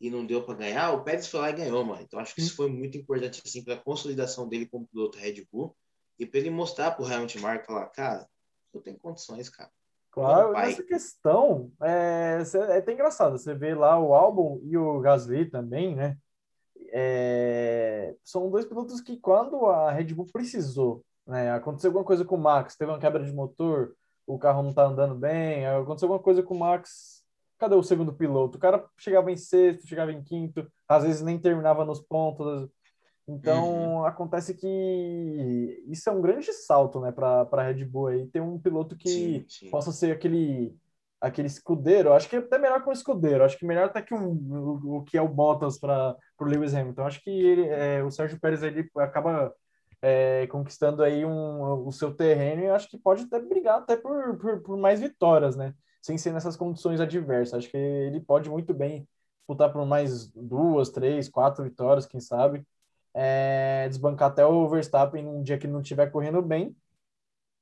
e não deu para ganhar, o Pérez foi lá e ganhou, mano. Então acho que isso foi muito importante assim para a consolidação dele como piloto Red Bull e para ele mostrar para o Hamilton Mark falar, cara, eu tenho condições, cara. Claro, nessa questão é, é até engraçado. Você vê lá o álbum e o Gasly também, né? É, são dois pilotos que quando a Red Bull precisou, né? Aconteceu alguma coisa com o Max, teve uma quebra de motor, o carro não tá andando bem, aconteceu alguma coisa com o Max, cadê o segundo piloto? O cara chegava em sexto, chegava em quinto, às vezes nem terminava nos pontos. Então, uhum. acontece que isso é um grande salto, né, para a Red Bull aí, ter um piloto que sim, sim. possa ser aquele aquele escudeiro, acho que é até melhor que um escudeiro, acho que melhor até que um, o, o que é o Bottas para o Lewis Hamilton. Acho que ele, é, o Sérgio Pérez ele acaba é, conquistando aí um, o seu terreno e acho que pode até brigar até por, por, por, mais vitórias, né? Sem ser nessas condições adversas. Acho que ele pode muito bem disputar por mais duas, três, quatro vitórias, quem sabe. É, desbancar até o Verstappen num dia que não estiver correndo bem.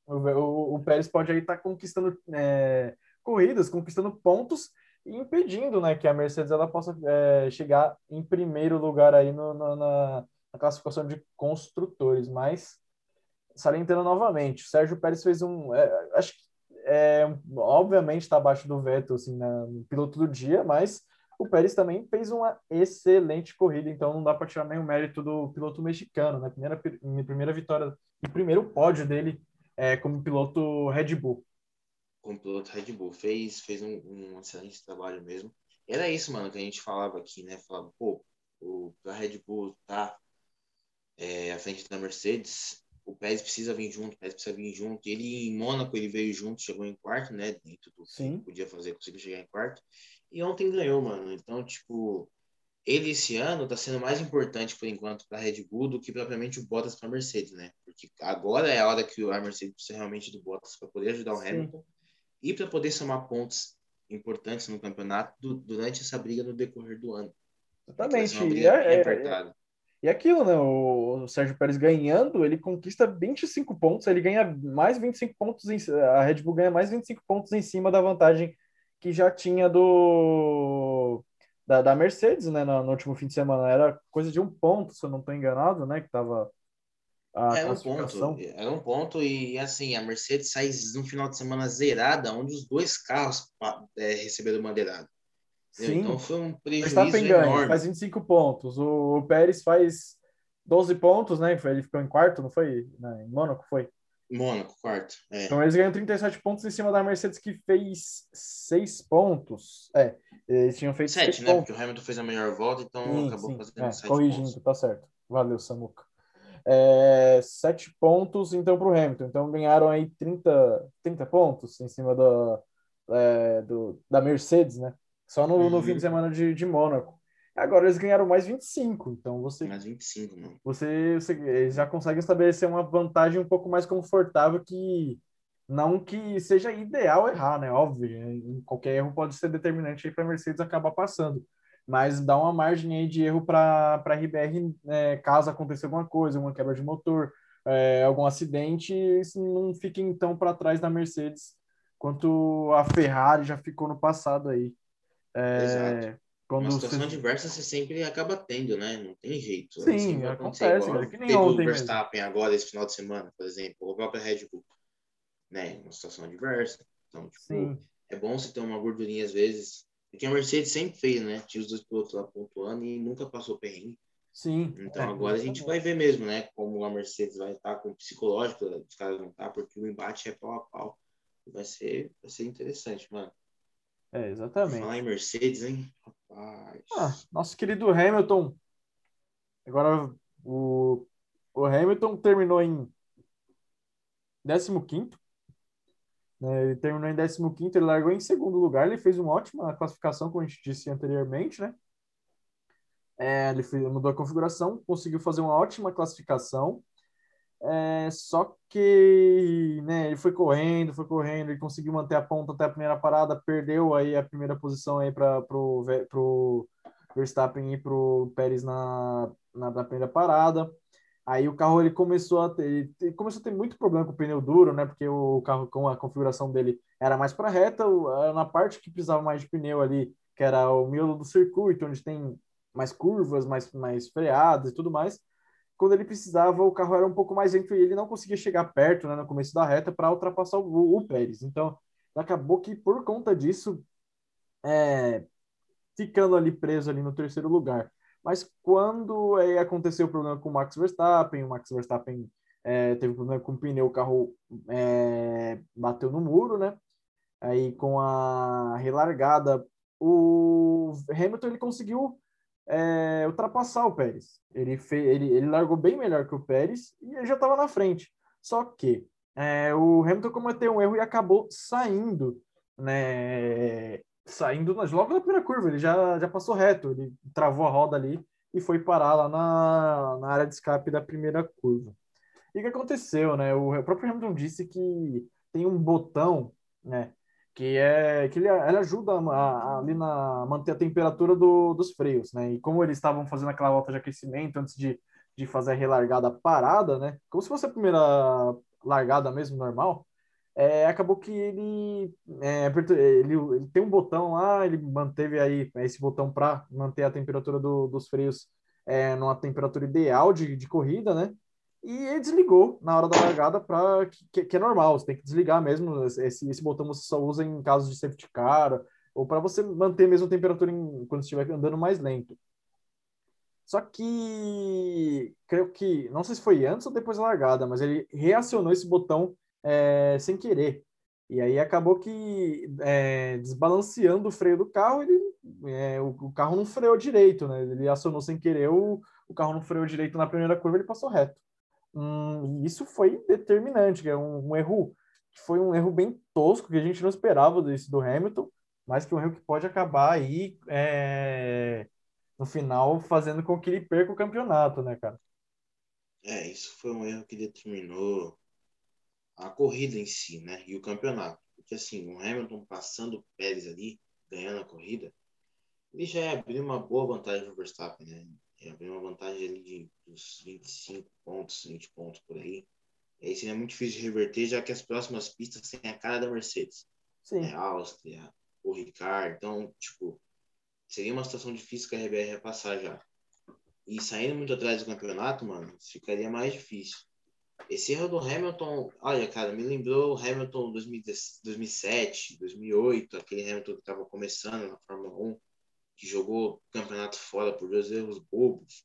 O, o, o Pérez pode aí estar tá conquistando é, corridas, conquistando pontos e impedindo né, que a Mercedes ela possa é, chegar em primeiro lugar aí no, no, na, na, classificação de construtores. Mas, salientando novamente, o Sérgio Pérez fez um. É, acho que, é, obviamente, está abaixo do veto assim, na, no piloto do dia, mas o Pérez também fez uma excelente corrida, então não dá para tirar nenhum mérito do piloto mexicano, né? Primeira, primeira vitória e primeiro pódio dele é, como piloto Red Bull como piloto Red Bull. Fez, fez um, um, excelente trabalho mesmo. Era isso, mano, que a gente falava aqui, né? Falava, pô, o, a Red Bull tá é, à frente da Mercedes, o Pérez precisa vir junto, o Pérez precisa vir junto. Ele em Mônaco ele veio junto, chegou em quarto, né? Dentro do Sim. que podia fazer, conseguiu chegar em quarto. E ontem ganhou, mano. Então, tipo, ele esse ano tá sendo mais importante por enquanto para a Red Bull do que propriamente o Bottas para a Mercedes, né? Porque agora é a hora que a Mercedes precisa realmente do Bottas para poder ajudar o Sim. Hamilton e para poder somar pontos importantes no campeonato do, durante essa briga no decorrer do ano. Exatamente. E, é, é, e aquilo, né? O, Sérgio Pérez ganhando, ele conquista 25 pontos, ele ganha mais 25 pontos, em, a Red Bull ganha mais 25 pontos em cima da vantagem que já tinha do da, da Mercedes, né, no, no, último fim de semana. Era coisa de um ponto, se eu não estou enganado, né, que estava a era um ponto, era um ponto e assim a Mercedes sai no final de semana zerada, onde os dois carros é, receberam bandeirada. Sim. Então foi um prejuízo Verstappen enorme. Ganha, faz 25 pontos. O, o, Pérez faz 12 pontos, né? Ele ficou em quarto, não foi? Em Mônaco foi. Mônaco, quarto. É. Então eles ganham 37 pontos em cima da Mercedes que fez 6 pontos. É, eles tinham feito 7, né? Pontos. Porque o Hamilton fez a melhor volta, então sim, acabou sim. fazendo é, 7 corrigindo, pontos. tá certo. Valeu, Samuca é, 7 pontos então para o Hamilton. Então ganharam aí 30, 30 pontos em cima da, é, do, da Mercedes, né? Só no, uhum. no fim de uhum. semana de, de Mônaco. Agora eles ganharam mais 25, então você. Mais 25, mano. Você, você já conseguem estabelecer uma vantagem um pouco mais confortável que. Não que seja ideal errar, né? Óbvio, qualquer erro pode ser determinante aí para a Mercedes acabar passando mas dá uma margem aí de erro para a RBR é, caso aconteça alguma coisa, uma quebra de motor, é, algum acidente, isso não fiquem tão para trás da Mercedes quanto a Ferrari já ficou no passado aí. É, Exato. Quando uma situação você... adversa você sempre acaba tendo, né? Não tem jeito. Sim, acontece. Igual, que nem ontem o Verstappen mesmo. agora, esse final de semana, por exemplo, o próprio Red Bull, né? Uma situação adversa. Então, tipo, Sim. é bom você ter uma gordurinha às vezes porque a Mercedes sempre fez, né? Tinha os dois pilotos lá pontuando e nunca passou perrengue. Sim. Então é, agora a gente vai ver mesmo, né? Como a Mercedes vai estar com o psicológico, os caras vão estar, porque o embate é pau a pau. Vai ser, vai ser interessante, mano. É, exatamente. Falar em Mercedes, hein? Rapaz. Ah, nosso querido Hamilton. Agora o, o Hamilton terminou em 15 né? Ele terminou em 15º, ele largou em segundo lugar, ele fez uma ótima classificação, como a gente disse anteriormente, né? É, ele mudou a configuração, conseguiu fazer uma ótima classificação, é, só que né, ele foi correndo, foi correndo, ele conseguiu manter a ponta até a primeira parada, perdeu aí a primeira posição aí para pro, pro Verstappen e pro Pérez na, na, na primeira parada. Aí o carro ele começou a ter, ele começou a ter muito problema com o pneu duro, né? Porque o carro com a configuração dele era mais para reta, na parte que precisava mais de pneu ali, que era o miolo do circuito, onde tem mais curvas, mais mais freadas e tudo mais. Quando ele precisava, o carro era um pouco mais lento e ele não conseguia chegar perto, né, no começo da reta para ultrapassar o, o, Pérez. Então, acabou que por conta disso, é, ficando ali preso ali no terceiro lugar. Mas quando é, aconteceu o problema com o Max Verstappen, o Max Verstappen é, teve problema com o pneu, o carro é, bateu no muro, né? Aí com a relargada, o Hamilton ele conseguiu é, ultrapassar o Pérez. Ele, fez, ele, ele largou bem melhor que o Pérez e ele já estava na frente. Só que é, o Hamilton cometeu um erro e acabou saindo né, saindo logo na primeira curva, ele já, já passou reto, ele travou a roda ali e foi parar lá na, na área de escape da primeira curva. E o que aconteceu, né? O, o próprio Hamilton disse que tem um botão, né? Que é que ele, ele ajuda a, a, ali na manter a temperatura do, dos freios, né? E como eles estavam fazendo aquela volta de aquecimento antes de, de fazer a relargada parada, né? Como se fosse a primeira largada mesmo normal, é, acabou que ele, é, ele, ele tem um botão lá, ele manteve aí esse botão para manter a temperatura do, dos freios é, numa temperatura ideal de, de corrida, né? E ele desligou na hora da largada para que, que, é normal, você tem que desligar mesmo. Esse, esse botão você só usa em casos de safety car ou para você manter a temperatura em, quando estiver andando mais lento. Só que creio que não sei se foi antes ou depois da largada, mas ele reacionou esse botão é, sem querer. E aí acabou que é, desbalanceando o freio do carro, ele, é, o, o, carro não freou direito, né? Ele acionou sem querer, o, o carro não freou direito na primeira curva, ele passou reto. Hum, e isso foi determinante, que é um, um, erro que foi um erro bem tosco que a gente não esperava desse do Hamilton, mas que é um erro que pode acabar aí é, no final fazendo com que ele perca o campeonato, né, cara? É, isso foi um erro que determinou a corrida em si, né? E o campeonato. Porque assim, o Hamilton passando o Pérez ali, ganhando a corrida, ele já abriu uma boa vantagem para o Verstappen, né? Ele abriu uma vantagem ali de uns 25 pontos, 20 pontos por aí. E aí seria muito difícil de reverter, já que as próximas pistas têm a cara da Mercedes. Sim. Né? Áustria, o Ricard. Então, tipo, seria uma situação difícil que a RBR ia passar já. E saindo muito atrás do campeonato, mano, ficaria mais difícil. Esse erro do Hamilton, olha, cara, me lembrou o Hamilton 2007, 2008, aquele Hamilton que estava começando na Fórmula 1, que jogou campeonato fora por dois erros bobos,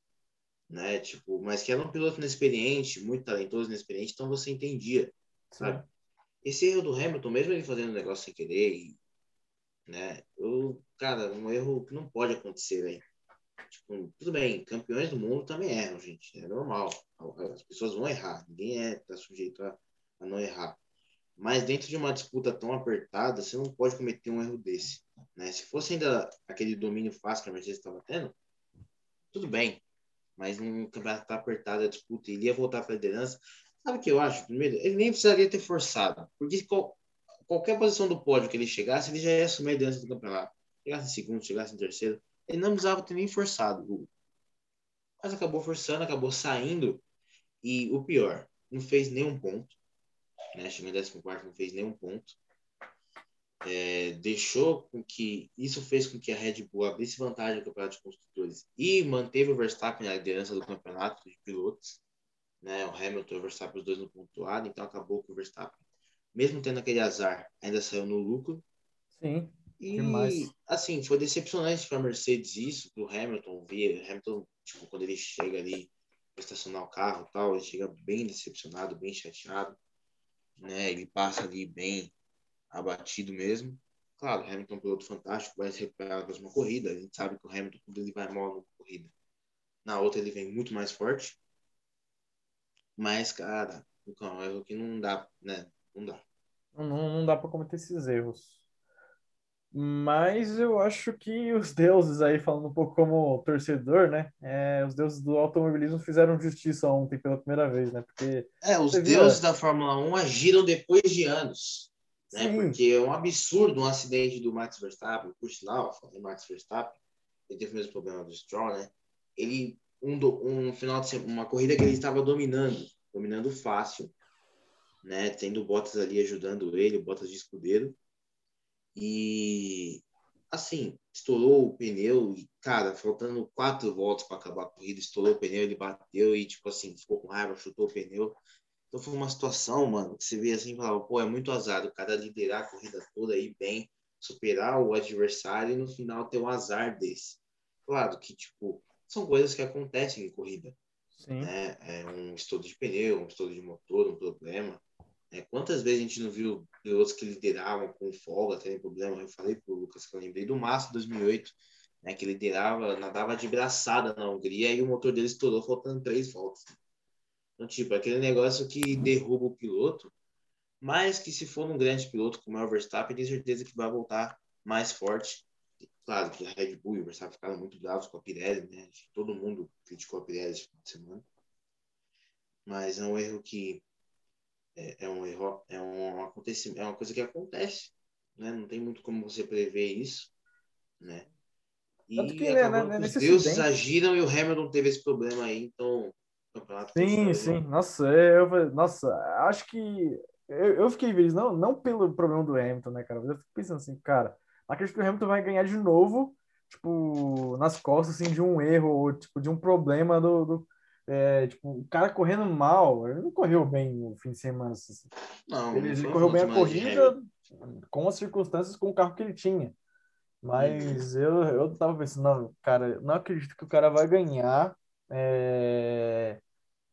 né? Tipo, mas que era um piloto inexperiente, muito talentoso, inexperiente, então você entendia, sabe? Esse erro do Hamilton, mesmo ele fazendo o negócio sem querer, e, né? Eu, cara, um erro que não pode acontecer, velho. Tipo, tudo bem, campeões do mundo também erram, gente. É normal. As pessoas vão errar. Ninguém é tá sujeito a, a não errar. Mas dentro de uma disputa tão apertada, você não pode cometer um erro desse. Né? Se fosse ainda aquele domínio fácil que a Mercedes estava tendo, tudo bem. Mas num campeonato tá apertado a disputa, ele ia voltar para a liderança. Sabe o que eu acho? Primeiro, ele nem precisaria ter forçado. Porque qual, qualquer posição do pódio que ele chegasse, ele já ia assumir a liderança do campeonato. Chegasse em segundo, chegasse em terceiro, ele não precisava ter nem forçado. Mas acabou forçando, acabou saindo. E o pior, não fez nenhum ponto. Né? Chegou em 14, não fez nenhum ponto. É, deixou com que isso fez com que a Red Bull abrisse vantagem no campeonato de construtores e manteve o Verstappen na liderança do campeonato de pilotos, né? O Hamilton e o Verstappen os dois no pontuado, então acabou com o Verstappen, mesmo tendo aquele azar, ainda saiu no lucro. Sim. E, assim, foi decepcionante para a Mercedes isso, do Hamilton ver. Hamilton, tipo, quando ele chega ali para estacionar o carro tal, ele chega bem decepcionado, bem chateado. Né? Ele passa ali bem abatido mesmo. Claro, Hamilton é um piloto fantástico, vai se recuperar na próxima corrida. A gente sabe que o Hamilton, quando ele vai mal numa corrida, na outra ele vem muito mais forte. Mas, cara, é o que não dá, né? Não dá. Não, não dá para cometer esses erros. Mas eu acho que os deuses aí, falando um pouco como torcedor, né? É, os deuses do automobilismo fizeram justiça ontem pela primeira vez, né? Porque. É, os deuses da Fórmula 1 agiram depois de anos. Né? Porque é um absurdo um acidente do Max Verstappen, por sinal, o Max Verstappen, ele teve o mesmo problema do Stroll, né? Ele, um, do, um final de semana, uma corrida que ele estava dominando, dominando fácil, né? Tendo Bottas ali ajudando ele, Bottas de escudeiro e assim, estourou o pneu e, cara, faltando quatro voltas para acabar a corrida, estourou o pneu, ele bateu e, tipo assim, ficou com raiva, chutou o pneu. Então foi uma situação, mano, que você vê assim e falava, pô, é muito azar o cara liderar a corrida toda aí bem, superar o adversário e no final ter um azar desse. Claro que, tipo, são coisas que acontecem em corrida. Sim. Né? É um estouro de pneu, um estouro de motor, um problema. É, quantas vezes a gente não viu pilotos que lideravam com folga, tendo problema? Eu falei para o Lucas que eu lembrei do Massa 2008, né, que liderava, nadava de braçada na Hungria e o motor dele estourou faltando três voltas. Então, tipo, aquele negócio que derruba o piloto, mas que se for um grande piloto como é o Verstappen, tem certeza que vai voltar mais forte. Claro que a Red Bull e o Verstappen ficaram muito bravos com a Pirelli, né? Todo mundo criticou a Pirelli esse final de semana. Mas é um erro que é, é um erro, é um acontecimento, é uma coisa que acontece. né? Não tem muito como você prever isso, né? E que, né, né, os deuses agiram e o Hamilton teve esse problema aí, então campeonato Sim, sim. Nossa, eu, nossa, acho que eu, eu fiquei feliz, não, não pelo problema do Hamilton, né, cara? Mas eu fico pensando assim, cara, acredito que o Hamilton vai ganhar de novo, tipo, nas costas, assim, de um erro, ou, tipo, de um problema do, do é, tipo, o cara correndo mal, ele não correu bem no fim de semana. Assim. Não, ele, ele correu bem a corrida com as circunstâncias, com o carro que ele tinha. Mas eu, eu tava pensando, não, cara, não acredito que o cara vai ganhar é,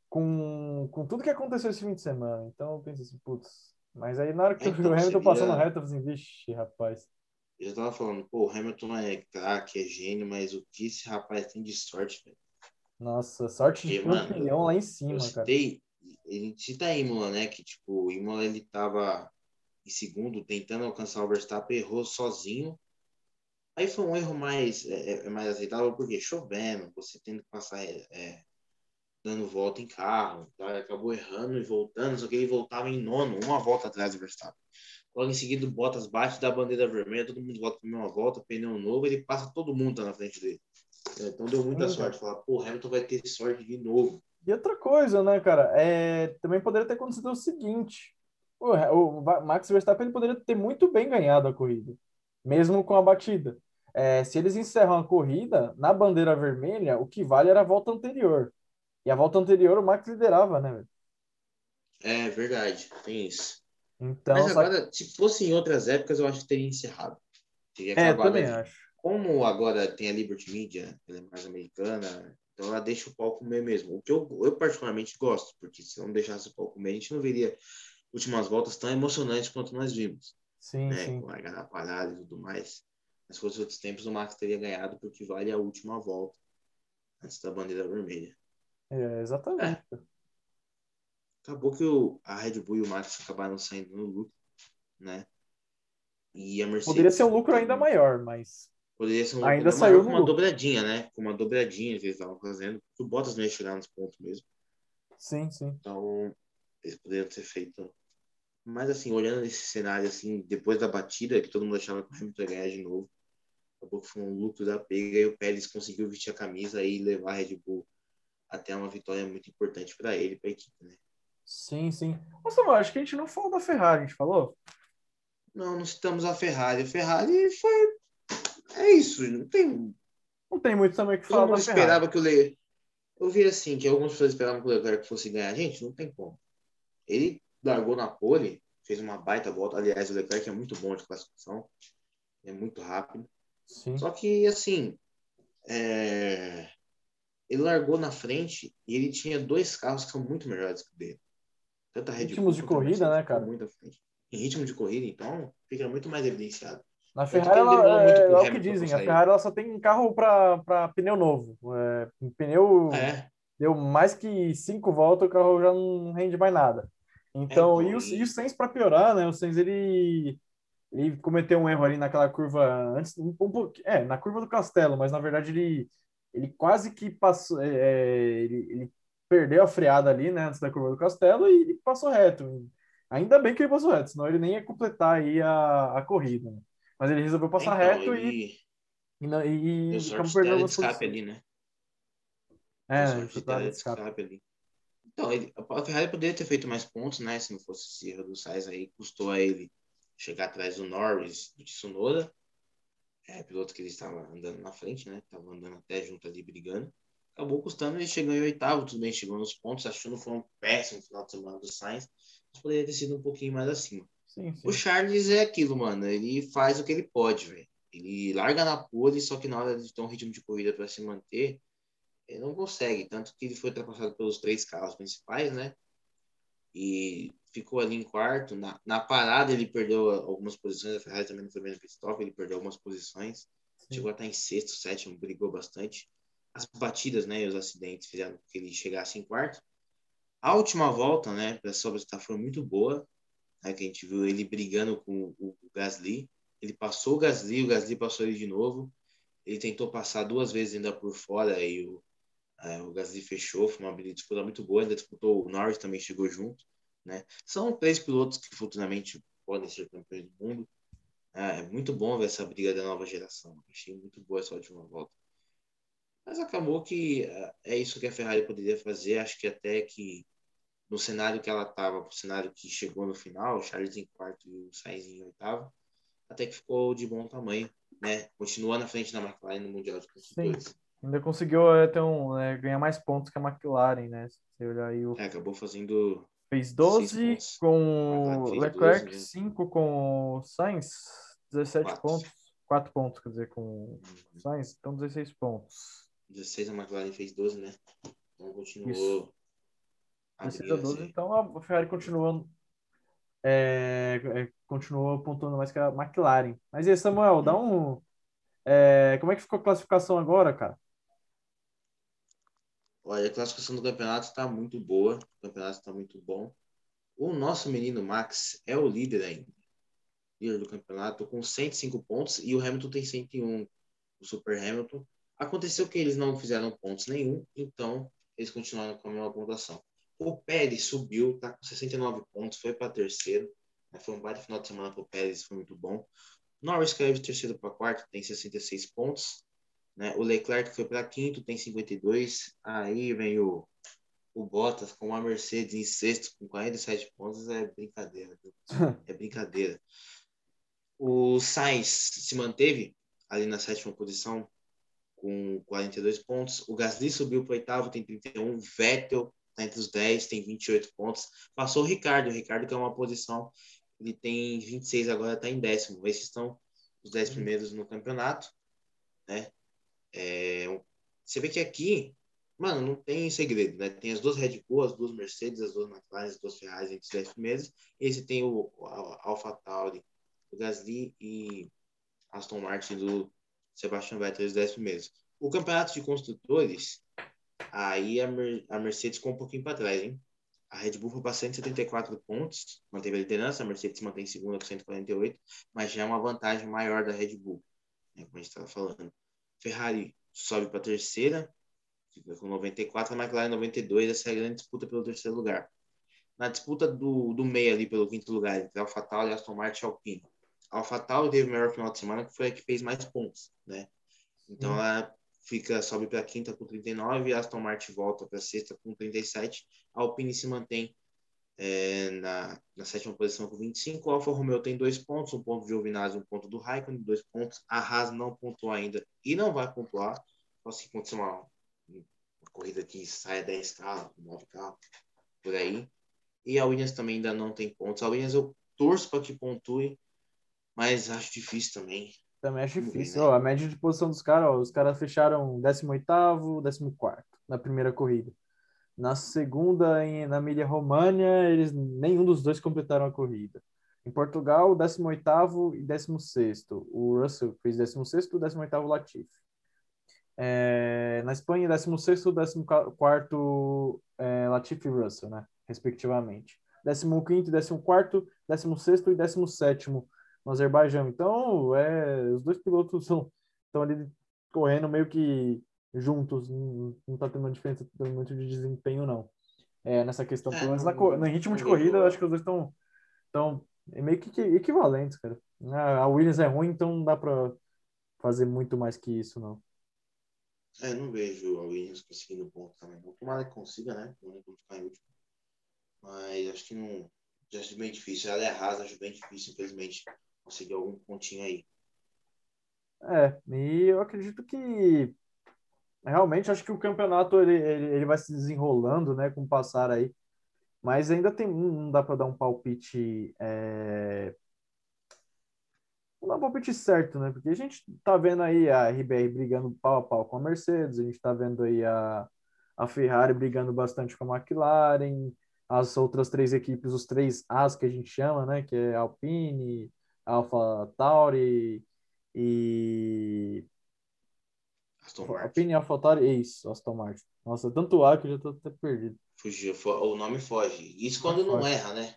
com, com tudo que aconteceu esse fim de semana. Então eu pensei assim, putz. Mas aí na hora que então, o Hamilton passando reto, eu falei assim, vixe, rapaz. Eu tava falando, pô, o Hamilton é craque, é gênio, mas o que esse rapaz tem de sorte, velho? Nossa, sorte de campeão lá em cima, eu citei, cara. Ele cita Imola, né? Que tipo, o Imola ele tava em segundo, tentando alcançar o Verstappen, errou sozinho. Aí foi um erro mais, é, é, é mais aceitável, porque chovendo, você tendo que passar é, é, dando volta em carro, tá? acabou errando e voltando, só que ele voltava em nono, uma volta atrás do Verstappen. Logo em seguida, Bottas bate da bandeira vermelha, todo mundo volta para uma volta, pneu novo, ele passa todo mundo tá na frente dele. É, então deu muita Sim, sorte. Falar, pô, Hamilton vai ter sorte de novo. E outra coisa, né, cara? É, também poderia ter acontecido o seguinte: o, o Max Verstappen poderia ter muito bem ganhado a corrida, mesmo com a batida. É, se eles encerram a corrida na bandeira vermelha, o que vale era a volta anterior. E a volta anterior o Max liderava, né? É verdade, tem isso. Então, Mas agora, se fosse em outras épocas, eu acho que teria encerrado. Teria é, também acho como agora tem a Liberty Media, ela é mais americana, então ela deixa o palco comer mesmo. O que eu, eu particularmente gosto, porque se não deixasse o palco comer, a gente não veria últimas voltas tão emocionantes quanto nós vimos. Sim, né? sim. Com a na parada e tudo mais. Mas se fosse outros tempos, o Max teria ganhado porque vale a última volta antes da bandeira vermelha. É, exatamente. É. Acabou que o, a Red Bull e o Max acabaram saindo no lucro, né? E a Mercedes. Poderia ser um lucro ainda maior, mas Poderia ser um Ainda saiu com uma dobradinha, né? Com uma dobradinha que eles estavam fazendo. O Bottas não ia chegar nos pontos mesmo. Sim, sim. Então, eles poderiam ter feito. Mas, assim, olhando esse cenário, assim, depois da batida, que todo mundo achava que o Hamilton ia ganhar de novo, acabou que foi um lucro da pega e o Pérez conseguiu vestir a camisa e levar a Red Bull até uma vitória muito importante para ele, para a equipe, né? Sim, sim. Nossa, eu acho que a gente não falou da Ferrari, a gente falou? Não, não citamos a Ferrari. A Ferrari foi é isso, não tem. Não tem muito também que falar. Eu esperava que o Le... Eu vi assim, que algumas pessoas esperavam que o Leclerc fosse ganhar. Gente, não tem como. Ele largou na pole, fez uma baita volta. Aliás, o Leclerc é muito bom de classificação. É muito rápido. Sim. Só que, assim, é... ele largou na frente e ele tinha dois carros que são muito melhores que o dele. Tanto a Red Ritmos de corrida, né, cara? Muito à frente. Em ritmo de corrida, então, fica muito mais evidenciado. Na Ferrari, ela, é, é, o que dizem, a Ferrari ela só tem carro para pneu novo. É, pneu é. deu mais que cinco voltas, o carro já não rende mais nada. Então, é, e, o, e o Sainz para piorar, né? O Sainz ele, ele cometeu um erro ali naquela curva antes, um, um, é, na curva do Castelo, mas na verdade ele, ele quase que passou, é, é, ele, ele perdeu a freada ali, né, antes da curva do Castelo e, e passou reto. Ainda bem que ele passou reto, senão ele nem ia completar aí a, a corrida. Né? Mas ele resolveu passar então, reto e. E, não, e, e acabou perdendo a escape ali, né? É, de escape. ali. Então, ele, a Ferrari poderia ter feito mais pontos, né? Se não fosse esse erro do Sainz aí, custou a ele chegar atrás do Norris, do Tsunoda, é, piloto que ele estava andando na frente, né? Estava andando até junto ali, brigando. Acabou custando, ele chegou em oitavo, tudo bem, chegou nos pontos, achou que foi um péssimo final de semana do Sainz, mas poderia ter sido um pouquinho mais acima. Sim, sim. O Charles é aquilo, mano. Ele faz o que ele pode, velho. Ele larga na pole, só que na hora de ter um ritmo de corrida para se manter, ele não consegue. Tanto que ele foi ultrapassado pelos três carros principais, né? E ficou ali em quarto. Na, na parada, ele perdeu algumas posições. A Ferrari também não foi bem no pit stop, ele perdeu algumas posições. Sim. Chegou a estar em sexto, sétimo, brigou bastante. As batidas, né, e os acidentes fizeram que ele chegasse em quarto. A última volta, né, para a foi muito boa né, que a gente viu ele brigando com o, o Gasly. Ele passou o Gasly, o Gasly passou ele de novo. Ele tentou passar duas vezes ainda por fora e o, é, o Gasly fechou. Foi uma disputa muito boa. Ainda disputou, o Norris também chegou junto. Né? São três pilotos que futuramente podem ser campeões do mundo. É, é muito bom ver essa briga da nova geração. Achei muito boa essa última volta. Mas acabou que é, é isso que a Ferrari poderia fazer. Acho que até que no cenário que ela estava, o cenário que chegou no final, o Charles em quarto e o Sainz em oitavo, até que ficou de bom tamanho, né? Continua na frente da McLaren no Mundial de Construtores. Sim. Ainda conseguiu é, ter um, é, ganhar mais pontos que a McLaren, né? Se você olhar aí o... É, acabou fazendo. Fez 12 com o Leclerc, 12, 5 com o Sainz, 17 4. pontos. 4 pontos, quer dizer, com o uhum. Sainz, então 16 pontos. 16 a McLaren fez 12, né? Então continuou. Isso. 16 a 12, então a Ferrari continuou é, é, continuou pontuando mais que a McLaren. Mas e aí, Samuel, dá um. É, como é que ficou a classificação agora, cara? Olha, a classificação do campeonato está muito boa. O campeonato está muito bom. O nosso menino Max é o líder ainda. Líder do campeonato com 105 pontos e o Hamilton tem 101. O Super Hamilton. Aconteceu que eles não fizeram pontos nenhum, então eles continuaram com a mesma pontuação. O Pérez subiu, tá com 69 pontos, foi para terceiro. Né? Foi um baita final de semana para o Pérez, foi muito bom. Norris caiu de terceiro para quarto, tem 66 pontos. Né? O Leclerc foi para quinto, tem 52. Aí vem o, o Bottas com a Mercedes em sexto, com 47 pontos. É brincadeira. É brincadeira. O Sainz se manteve ali na sétima posição com 42 pontos. O Gasly subiu para o oitavo, tem 31. Vettel está entre os 10, tem 28 pontos. Passou o Ricardo. O Ricardo que é uma posição, ele tem 26 agora, está em décimo. Esses estão os 10 primeiros no campeonato. Né? É, você vê que aqui, mano, não tem segredo, né? Tem as duas Red Bull, as duas Mercedes, as duas McLaren, as duas Ferrari entre os 10 primeiros. Esse tem o, o Alpha Tauri, o Gasly e Aston Martin do Sebastian Vettel, os 10 primeiros. O campeonato de construtores, aí a, Mer a Mercedes ficou um pouquinho para trás, hein? A Red Bull foi para 174 pontos, manteve a liderança, a Mercedes mantém segunda com 148, mas já é uma vantagem maior da Red Bull, né, como a gente estava falando. Ferrari sobe para a terceira, fica com 94, a McLaren 92, essa é a grande disputa pelo terceiro lugar. Na disputa do, do meio ali pelo quinto lugar, entre AlphaTauri, Aston Martin e Alpine. A AlphaTauri teve o melhor final de semana, que foi a que fez mais pontos, né? Então hum. ela fica sobe para a quinta com 39, a Aston Martin volta para a sexta com 37, a Alpine se mantém é, na, na, sétima posição com 25. O Alfa Romeo tem dois pontos, um ponto de Giovinazzi, um ponto do Raikkonen, dois pontos. A Haas não pontuou ainda e não vai pontuar. Só se acontecer uma, uma corrida que saia 10 carros, 9 carros, por aí. E a Williams também ainda não tem pontos. A Williams eu torço para que pontue, mas acho difícil também. Também acho difícil. Né? a média de posição dos caras, os caras fecharam 18º, 14 na primeira corrida. Na segunda, em, na Emília-România, eles nenhum dos dois completaram a corrida. Em Portugal, 18º e 16º. O Russell fez 16º e 18º Latifi. É, na Espanha, 16º e 14º é, Latifi e Russell, né? respectivamente. 15º, 14º, 16º e 17º no Azerbaijão. Então, é, os dois pilotos estão ali correndo meio que juntos, não, não tá tendo uma diferença muito de desempenho, não. É, nessa questão, é, pelo menos na, no ritmo de corrida, eu acho que os dois estão tão, é meio que equivalentes, cara. A Williams é ruim, então não dá para fazer muito mais que isso, não. É, não vejo a Williams conseguindo ponto também. Não. Tomara que consiga, né? Tomara que ficar em último. Mas acho que não. Já acho bem difícil. Ela é rasa, acho bem difícil, infelizmente, conseguir algum pontinho aí. É, e eu acredito que realmente acho que o campeonato ele, ele, ele vai se desenrolando, né, com o passar aí. Mas ainda tem, não dá para dar um palpite. É... Não dá um palpite certo, né? Porque a gente tá vendo aí a RBR brigando pau a pau com a Mercedes, a gente tá vendo aí a, a Ferrari brigando bastante com a McLaren, as outras três equipes, os três As que a gente chama, né? Que é Alpine, Alpha Tauri e Aston Martin. Alpine AlphaTauri, é isso, Aston Martin. Nossa, tanto ar que eu já tô até perdido. Fugiu, o nome foge. Isso quando não, não erra, né?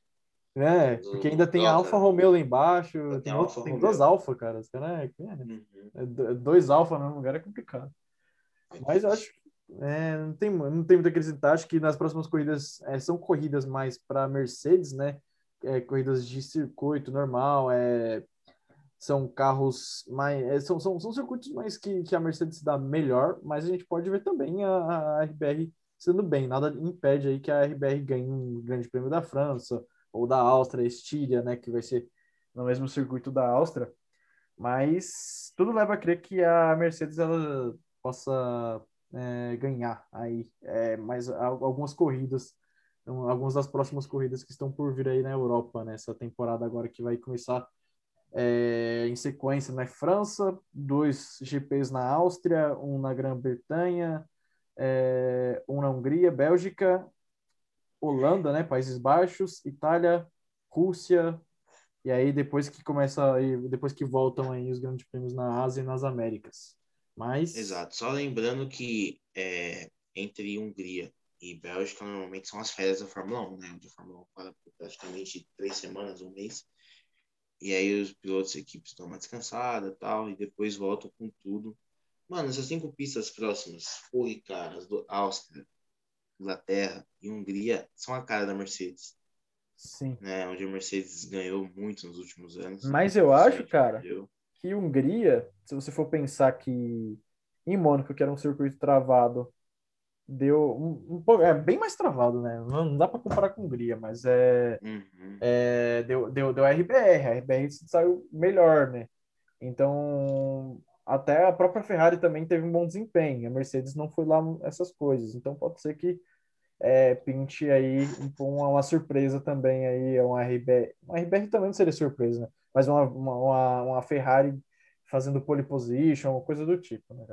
É, do, porque ainda tem a Alfa Romeo lá embaixo, tem, tem, outro, tem duas Alfa, cara. Cara é, é, uhum. é, dois Alfa no lugar é complicado. É Mas eu acho que é, não, tem, não tem muito a acrescentar. Acho que nas próximas corridas é, são corridas mais para Mercedes, né? Corridas de circuito normal, é são carros mais. É, são, são, são circuitos mais que, que a Mercedes dá melhor, mas a gente pode ver também a, a RBR sendo bem. Nada impede aí que a RBR ganhe um grande prêmio da França ou da Áustria, Estíria, né? Que vai ser no mesmo circuito da Áustria. Mas tudo leva a crer que a Mercedes ela possa é, ganhar aí é, mais algumas corridas, algumas das próximas corridas que estão por vir aí na Europa, nessa né? temporada agora que vai começar é, em sequência né? França, dois GPs na Áustria, um na Grã-Bretanha, é, um na Hungria, Bélgica, Holanda, né, Países Baixos, Itália, Rússia, e aí depois que começa aí, depois que voltam aí os grandes prêmios na Ásia e nas Américas. Mas Exato, só lembrando que é, entre Hungria e Bélgica normalmente são as férias da Fórmula 1, né? Onde a Fórmula 1 para praticamente três semanas, um mês. E aí os pilotos e equipes dão uma descansada tal, e depois voltam com tudo. Mano, essas cinco pistas próximas, Porri, caras, do Áustria, Inglaterra e Hungria, são a cara da Mercedes. Sim. Né, onde a Mercedes ganhou muito nos últimos anos. Mas eu acho, cara, que Hungria, se você for pensar que em Mônaco, que era um circuito travado, deu um, um é bem mais travado, né? Não, não dá para comparar com Hungria, mas é, uhum. é deu, deu, deu RBR, a RBR saiu melhor, né? Então, até a própria Ferrari também teve um bom desempenho, a Mercedes não foi lá essas coisas, então pode ser que é, pinte aí uma, uma surpresa também aí, um RBR, um RBR também não seria surpresa, né? Mas uma, uma, uma Ferrari fazendo pole position, uma coisa do tipo, né?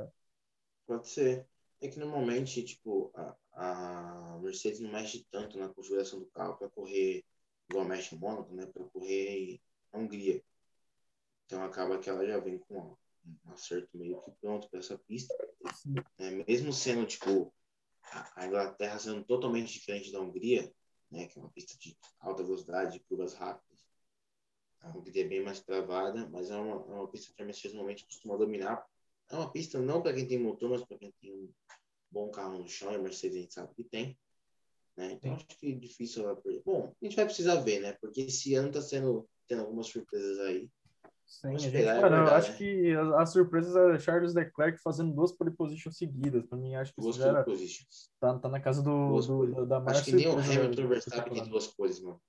Pode ser. É que normalmente, tipo, a, a Mercedes não mexe tanto na configuração do carro para correr igual mexe em Mônaco, né? Para correr na Hungria. Então acaba que ela já vem com um acerto meio que pronto para essa pista. Né? Mesmo sendo, tipo, a Inglaterra sendo totalmente diferente da Hungria, né? Que é uma pista de alta velocidade, curvas rápidas. A Hungria é bem mais travada, mas é uma, é uma pista que a Mercedes normalmente costuma dominar é uma pista não para quem tem motor, mas para quem tem um bom carro no chão, e a Mercedes a gente sabe que tem. Né? Então acho que é difícil ela perder. Bom, a gente vai precisar ver, né? Porque esse ano está sendo tendo algumas surpresas aí. Sim, a gente, é cara, eu acho né? que as, as surpresas é Charles Leclerc fazendo duas pole positions seguidas. Para mim, acho que duas pole positions. Tá, tá na casa do, do da maior Acho que nem o Hamilton e Verstappen tem duas poses, mano.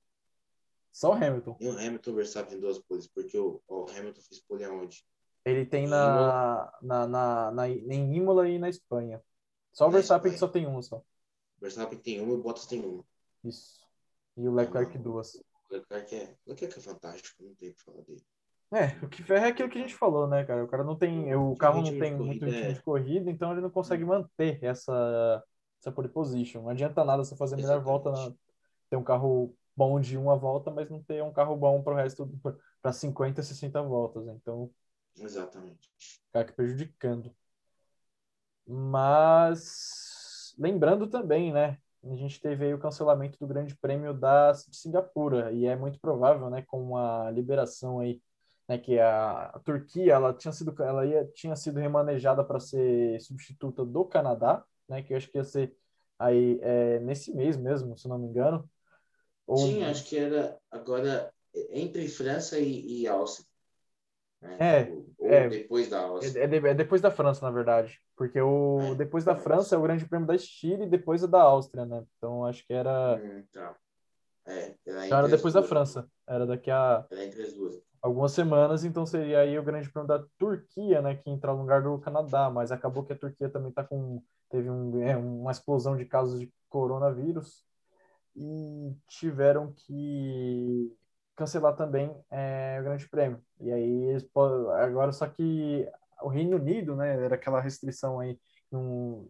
Só o Hamilton. Nem o Hamilton Verstappen tem duas poses, porque o, o Hamilton fez pole aonde? Ele tem na, na, na, na, em Imola e na Espanha. Só o Verstappen que só tem uma só. O Verstappen tem uma e o Bottas tem uma. Isso. E o Leclerc duas. O Leclerc é, o Leclerc é fantástico, não tem o que falar dele. É, o que ferra é aquilo que a gente falou, né, cara? O cara não tem. O carro não tem muito ritmo é. de corrida, então ele não consegue manter essa, essa pole position. Não adianta nada você fazer a melhor volta, na, ter um carro bom de uma volta, mas não ter um carro bom para o resto, para 50, 60 voltas. Então, Exatamente. Aqui prejudicando. Mas lembrando também, né? A gente teve aí o cancelamento do Grande Prêmio da de Singapura e é muito provável, né, com a liberação aí, né, que a, a Turquia ela tinha sido ela ia, tinha sido remanejada para ser substituta do Canadá, né, que eu acho que ia ser aí é, nesse mês mesmo, se não me engano. Ou... Sim, acho que era agora entre França e, e Áustria. Né? É, Ou é, depois da Áustria. É, é, é, depois da França, na verdade. Porque o é, depois da França é o Grande Prêmio da Chile e depois é da Áustria, né? Então acho que era. Hum, tá. É, era, então, era depois da França. Era daqui a. Era entre as duas. Algumas semanas, então seria aí o Grande Prêmio da Turquia, né? Que entra no lugar do Canadá, mas acabou que a Turquia também tá com. Teve um, é, uma explosão de casos de coronavírus e tiveram que cancelar também é, o Grande Prêmio. E aí, agora só que o Reino Unido, né, era aquela restrição aí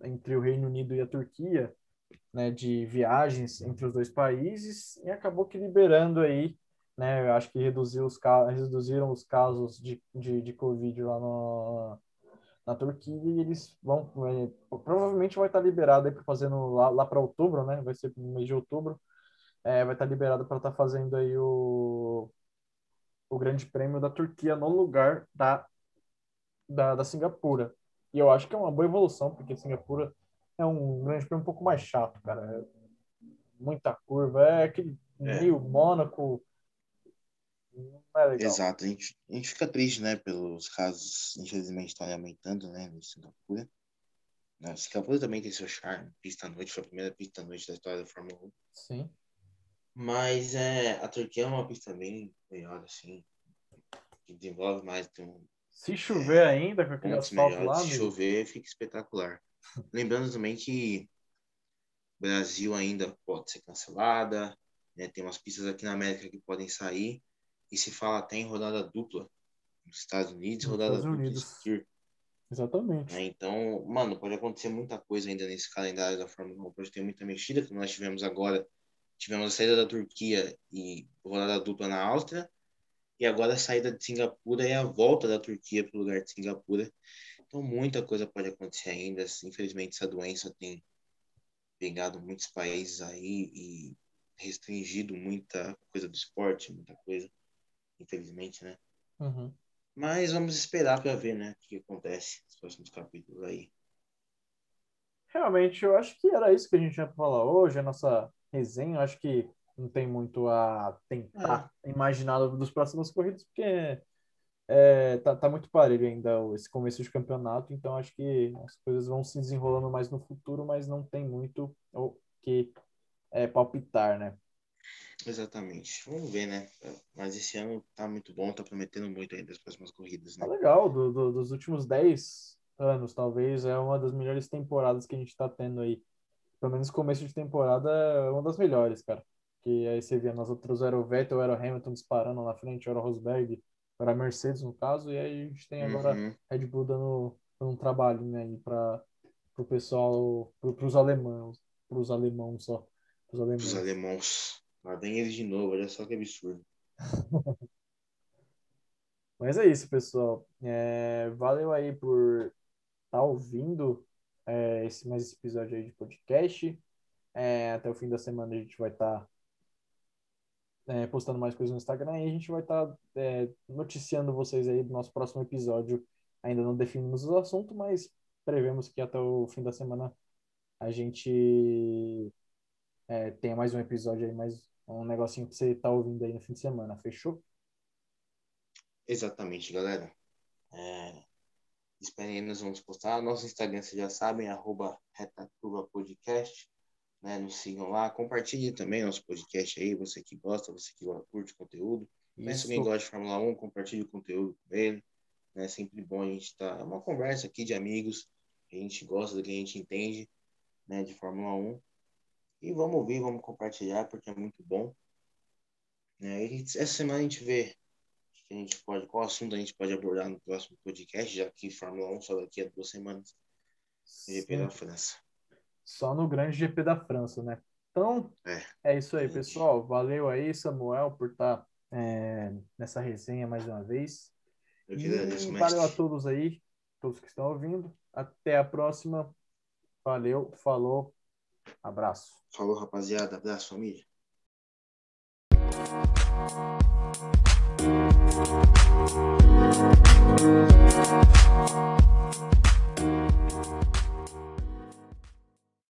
entre o Reino Unido e a Turquia, né, de viagens entre os dois países, e acabou que liberando aí, né, eu acho que reduziu os, reduziram os casos de, de, de Covid lá no, na Turquia e eles vão, é, provavelmente vai estar liberado aí para fazendo lá, lá para outubro, né, vai ser no mês de outubro, é, vai estar liberado para estar tá fazendo aí o, o Grande Prêmio da Turquia no lugar da, da, da Singapura. E eu acho que é uma boa evolução, porque Singapura é um Grande Prêmio um pouco mais chato, cara. É muita curva, é aquele é. meio Mônaco, É Exato, a gente, a gente fica triste, né, pelos casos, infelizmente, estão aumentando, né, no Singapura. Na Singapura também tem seu charme, pista à noite, foi a primeira pista à noite da história da Fórmula 1. Sim. Mas é, a Turquia é uma pista bem melhor, assim, que desenvolve mais, um, Se chover é, ainda, com aquele asfalto lá, Se chover, fica espetacular. Lembrando também que Brasil ainda pode ser cancelada, né, tem umas pistas aqui na América que podem sair, e se fala até em rodada dupla nos Estados Unidos, nos rodada Estados dupla Unidos. Exatamente. É, então, mano, pode acontecer muita coisa ainda nesse calendário da Fórmula 1. Pode ter muita mexida, como nós tivemos agora. Tivemos a saída da Turquia e rodada dupla na Áustria. E agora a saída de Singapura e a volta da Turquia para o lugar de Singapura. Então, muita coisa pode acontecer ainda. Infelizmente, essa doença tem pegado muitos países aí e restringido muita coisa do esporte, muita coisa infelizmente, né? Uhum. Mas vamos esperar para ver, né, o que acontece nos próximos capítulos aí. Realmente, eu acho que era isso que a gente ia falar hoje, a nossa resenha. Acho que não tem muito a tentar é. imaginar dos próximos corridas, porque é, tá, tá muito parelho ainda esse começo de campeonato, então acho que as coisas vão se desenrolando mais no futuro, mas não tem muito o que é, palpitar, né? Exatamente. Vamos ver, né? Mas esse ano tá muito bom, tá prometendo muito ainda as próximas corridas, né? Tá legal, do, do, dos últimos 10 anos, talvez, é uma das melhores temporadas que a gente tá tendo aí. Pelo menos começo de temporada é uma das melhores, cara. Que aí você via nas outras era o Vettel, era o Hamilton disparando na frente, era o Rosberg, era a Mercedes no caso, e aí a gente tem agora uhum. Red Bull dando, dando um trabalho, né, aí pra, pro pessoal, pro, pros alemãos, pros alemãos só. Alemãos. Pros alemãos. Lá vem eles de novo, olha só que absurdo. Mas é isso, pessoal. É, valeu aí por estar tá ouvindo é, esse mais esse episódio aí de podcast. É, até o fim da semana a gente vai estar tá, é, postando mais coisas no Instagram e a gente vai estar tá, é, noticiando vocês aí do nosso próximo episódio. Ainda não definimos o assunto, mas prevemos que até o fim da semana a gente é, tenha mais um episódio aí mais um negocinho que você tá ouvindo aí no fim de semana, fechou? Exatamente, galera. É, esperem aí, nós vamos postar. Nosso Instagram, vocês já sabem, arroba Podcast. Né? Nos sigam lá. Compartilhe também nosso podcast aí, você que gosta, você que curte conteúdo. Se alguém gosta de Fórmula 1, compartilhe o conteúdo com ele. É sempre bom a gente estar. Tá... É uma conversa aqui de amigos. A gente gosta do que a gente entende né, de Fórmula 1. E vamos ouvir, vamos compartilhar, porque é muito bom. É, essa semana a gente vê que a gente pode, qual assunto a gente pode abordar no próximo podcast, já que Fórmula 1 só daqui a duas semanas. GP da França. Só no grande GP da França, né? Então, é, é isso aí, pessoal. Valeu aí, Samuel, por estar tá, é, nessa resenha mais uma vez. Eu agradeço, valeu a todos aí, todos que estão ouvindo. Até a próxima. Valeu, falou. Abraço. Falou, rapaziada. Abraço, família. Thank you.